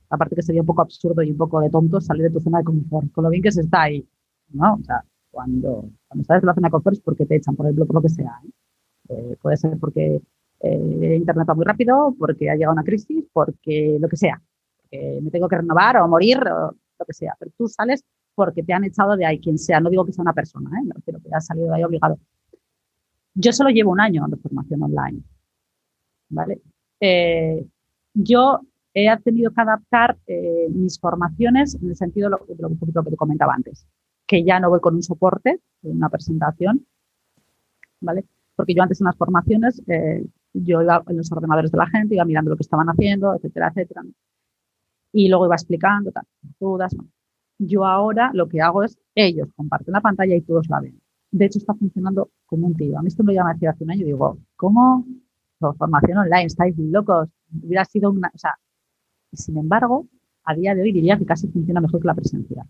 Aparte que sería un poco absurdo y un poco de tonto salir de tu zona de confort, con lo bien que se está ahí, ¿no? O sea, cuando, cuando sales de la zona de confort es porque te echan, por ejemplo, por lo que sea. ¿eh? Eh, puede ser porque eh, Internet va muy rápido, porque ha llegado una crisis, porque lo que sea. que me tengo que renovar o morir, o lo que sea. Pero tú sales porque te han echado de ahí, quien sea. No digo que sea una persona, ¿eh? No que has salido de ahí obligado. Yo solo llevo un año de formación online. ¿Vale? Eh, yo he tenido que adaptar mis formaciones en el sentido de lo, que te comentaba antes, que ya no voy con un soporte, una presentación, ¿vale? Porque yo antes en las formaciones, eh, yo iba en los ordenadores de la gente, iba mirando lo que estaban haciendo, etcétera, etcétera. Y luego iba explicando, tal, dudas. Yo ahora lo que hago es, ellos comparten la pantalla y todos la ven. De hecho, está funcionando como un tío. A mí esto me llama hace un año y digo, ¿cómo formación online, estáis locos, hubiera sido una, o sea, sin embargo, a día de hoy diría que casi funciona mejor que la presencial.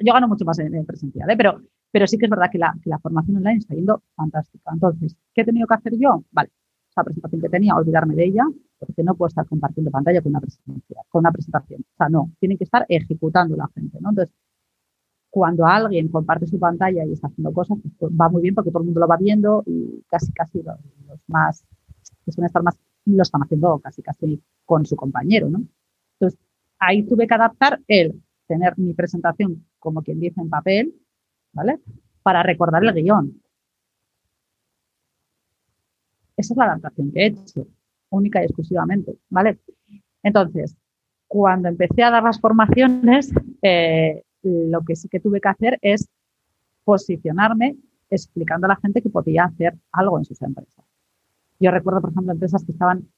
Yo gano mucho más en, presencial, ¿eh? pero, pero sí que es verdad que la, formación online está yendo fantástica. Entonces, ¿qué he tenido que hacer yo? Vale, esa presentación que tenía, olvidarme de ella, porque no puedo estar compartiendo pantalla con una. Con una presentación. O sea, no, tienen que estar ejecutando la gente. Entonces, cuando alguien comparte su pantalla y está haciendo cosas, pues va muy bien porque todo el mundo lo va viendo y casi, casi los, más, que suelen estar más, lo están haciendo casi, casi con su compañero, ¿no? Entonces, ahí tuve que adaptar el tener mi presentación, como quien dice, en papel, ¿vale? Para recordar el guion. Esa es la adaptación que he hecho, única y exclusivamente, ¿vale? Entonces, cuando empecé a dar las formaciones, eh, lo que sí que tuve que hacer es posicionarme explicando a la gente que podía hacer algo en sus empresas. Yo recuerdo, por ejemplo, empresas que estaban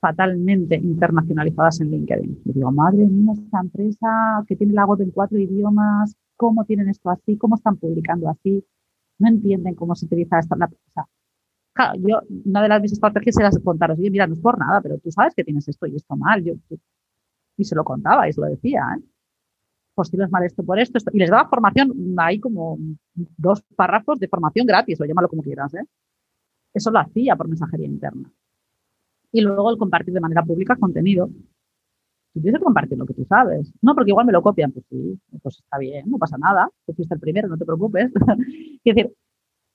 fatalmente internacionalizadas en LinkedIn. Y digo, madre mía, esta empresa que tiene la web en cuatro idiomas, ¿cómo tienen esto así? ¿Cómo están publicando así? No entienden cómo se utiliza esta... O sea, claro, yo, una de las mis estrategias era contaros, oye, mira, no es por nada, pero tú sabes que tienes esto y esto mal. Yo, y se lo contaba y se lo decía. ¿eh? pues tienes mal esto por esto, Y les daba formación, hay como dos párrafos de formación gratis, o llámalo como quieras. ¿eh? Eso lo hacía por mensajería interna. Y luego el compartir de manera pública contenido. Tú tienes que compartir lo que tú sabes. No, porque igual me lo copian. Pues sí, pues está bien, no pasa nada. Tú fuiste el primero, no te preocupes. es decir,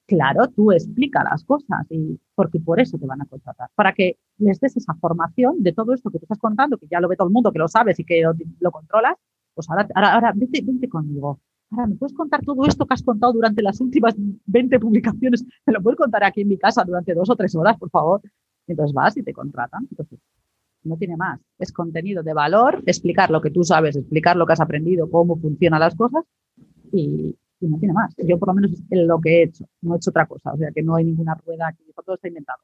claro, tú explica las cosas y porque por eso te van a contratar. Para que les des esa formación de todo esto que tú estás contando, que ya lo ve todo el mundo, que lo sabes y que lo controlas, pues ahora, ahora, vente, conmigo. Ahora, ¿me puedes contar todo esto que has contado durante las últimas 20 publicaciones? ¿Me lo puedes contar aquí en mi casa durante dos o tres horas, por favor? Entonces vas y te contratan. Entonces, no tiene más. Es contenido de valor, explicar lo que tú sabes, explicar lo que has aprendido, cómo funcionan las cosas y, no tiene más. Yo por lo menos es lo que he hecho, no he hecho otra cosa. O sea que no hay ninguna rueda aquí, todo está inventado.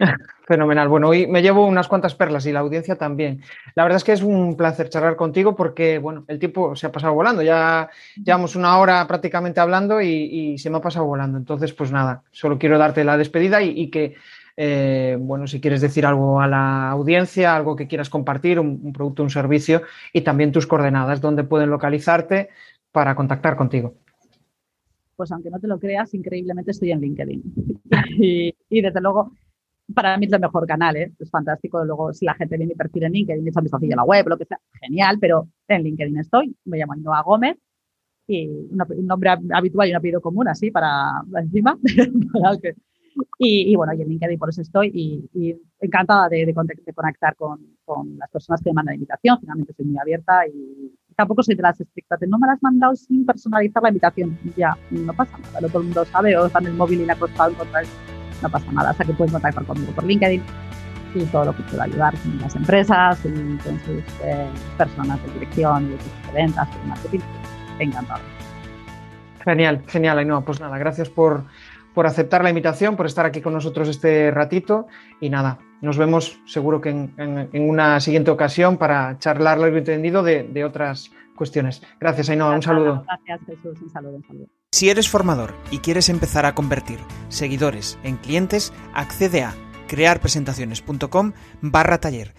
Fenomenal. Bueno, hoy me llevo unas cuantas perlas y la audiencia también. La verdad es que es un placer charlar contigo porque, bueno, el tiempo se ha pasado volando. Ya llevamos una hora prácticamente hablando y, se me ha pasado volando. Entonces, pues nada, solo quiero darte la despedida y, que, eh, bueno, si quieres decir algo a la audiencia, algo que quieras compartir, un, producto, un servicio y también tus coordenadas, donde pueden localizarte para contactar contigo pues aunque no te lo creas, increíblemente estoy en LinkedIn. y, desde luego para mí es el mejor canal, ¿eh? es fantástico. Luego, si la gente viene mi perfil en LinkedIn, echa mi a la web, lo que sea, genial, pero en LinkedIn estoy. Me llamo Noa Gómez y un nombre habitual y un apellido común, así, para encima. y, bueno, y en LinkedIn por eso estoy y, encantada de, conectar con, las personas que me mandan la invitación. Finalmente soy muy abierta y tampoco soy de las estrictas. no me las has mandado sin personalizar la invitación. Ya, no pasa nada. todo el mundo sabe o está en el móvil y le ha encontrar no pasa nada. O sea que puedes contactar conmigo por LinkedIn y todo lo que pueda ayudar con las empresas y con sus eh, personas de dirección y de ventas y marketing. Encantado. Genial, genial, Ainhoa. Pues nada, gracias por, por aceptar la invitación, por estar aquí con nosotros este ratito y nada, nos vemos seguro que en, una siguiente ocasión para charlar largo y entendido de, otras cuestiones. Gracias, Ainhoa. Un saludo. Gracias, Jesús. Un saludo, un saludo. Si eres formador y quieres empezar a convertir seguidores en clientes, accede a crearpresentaciones.com barra taller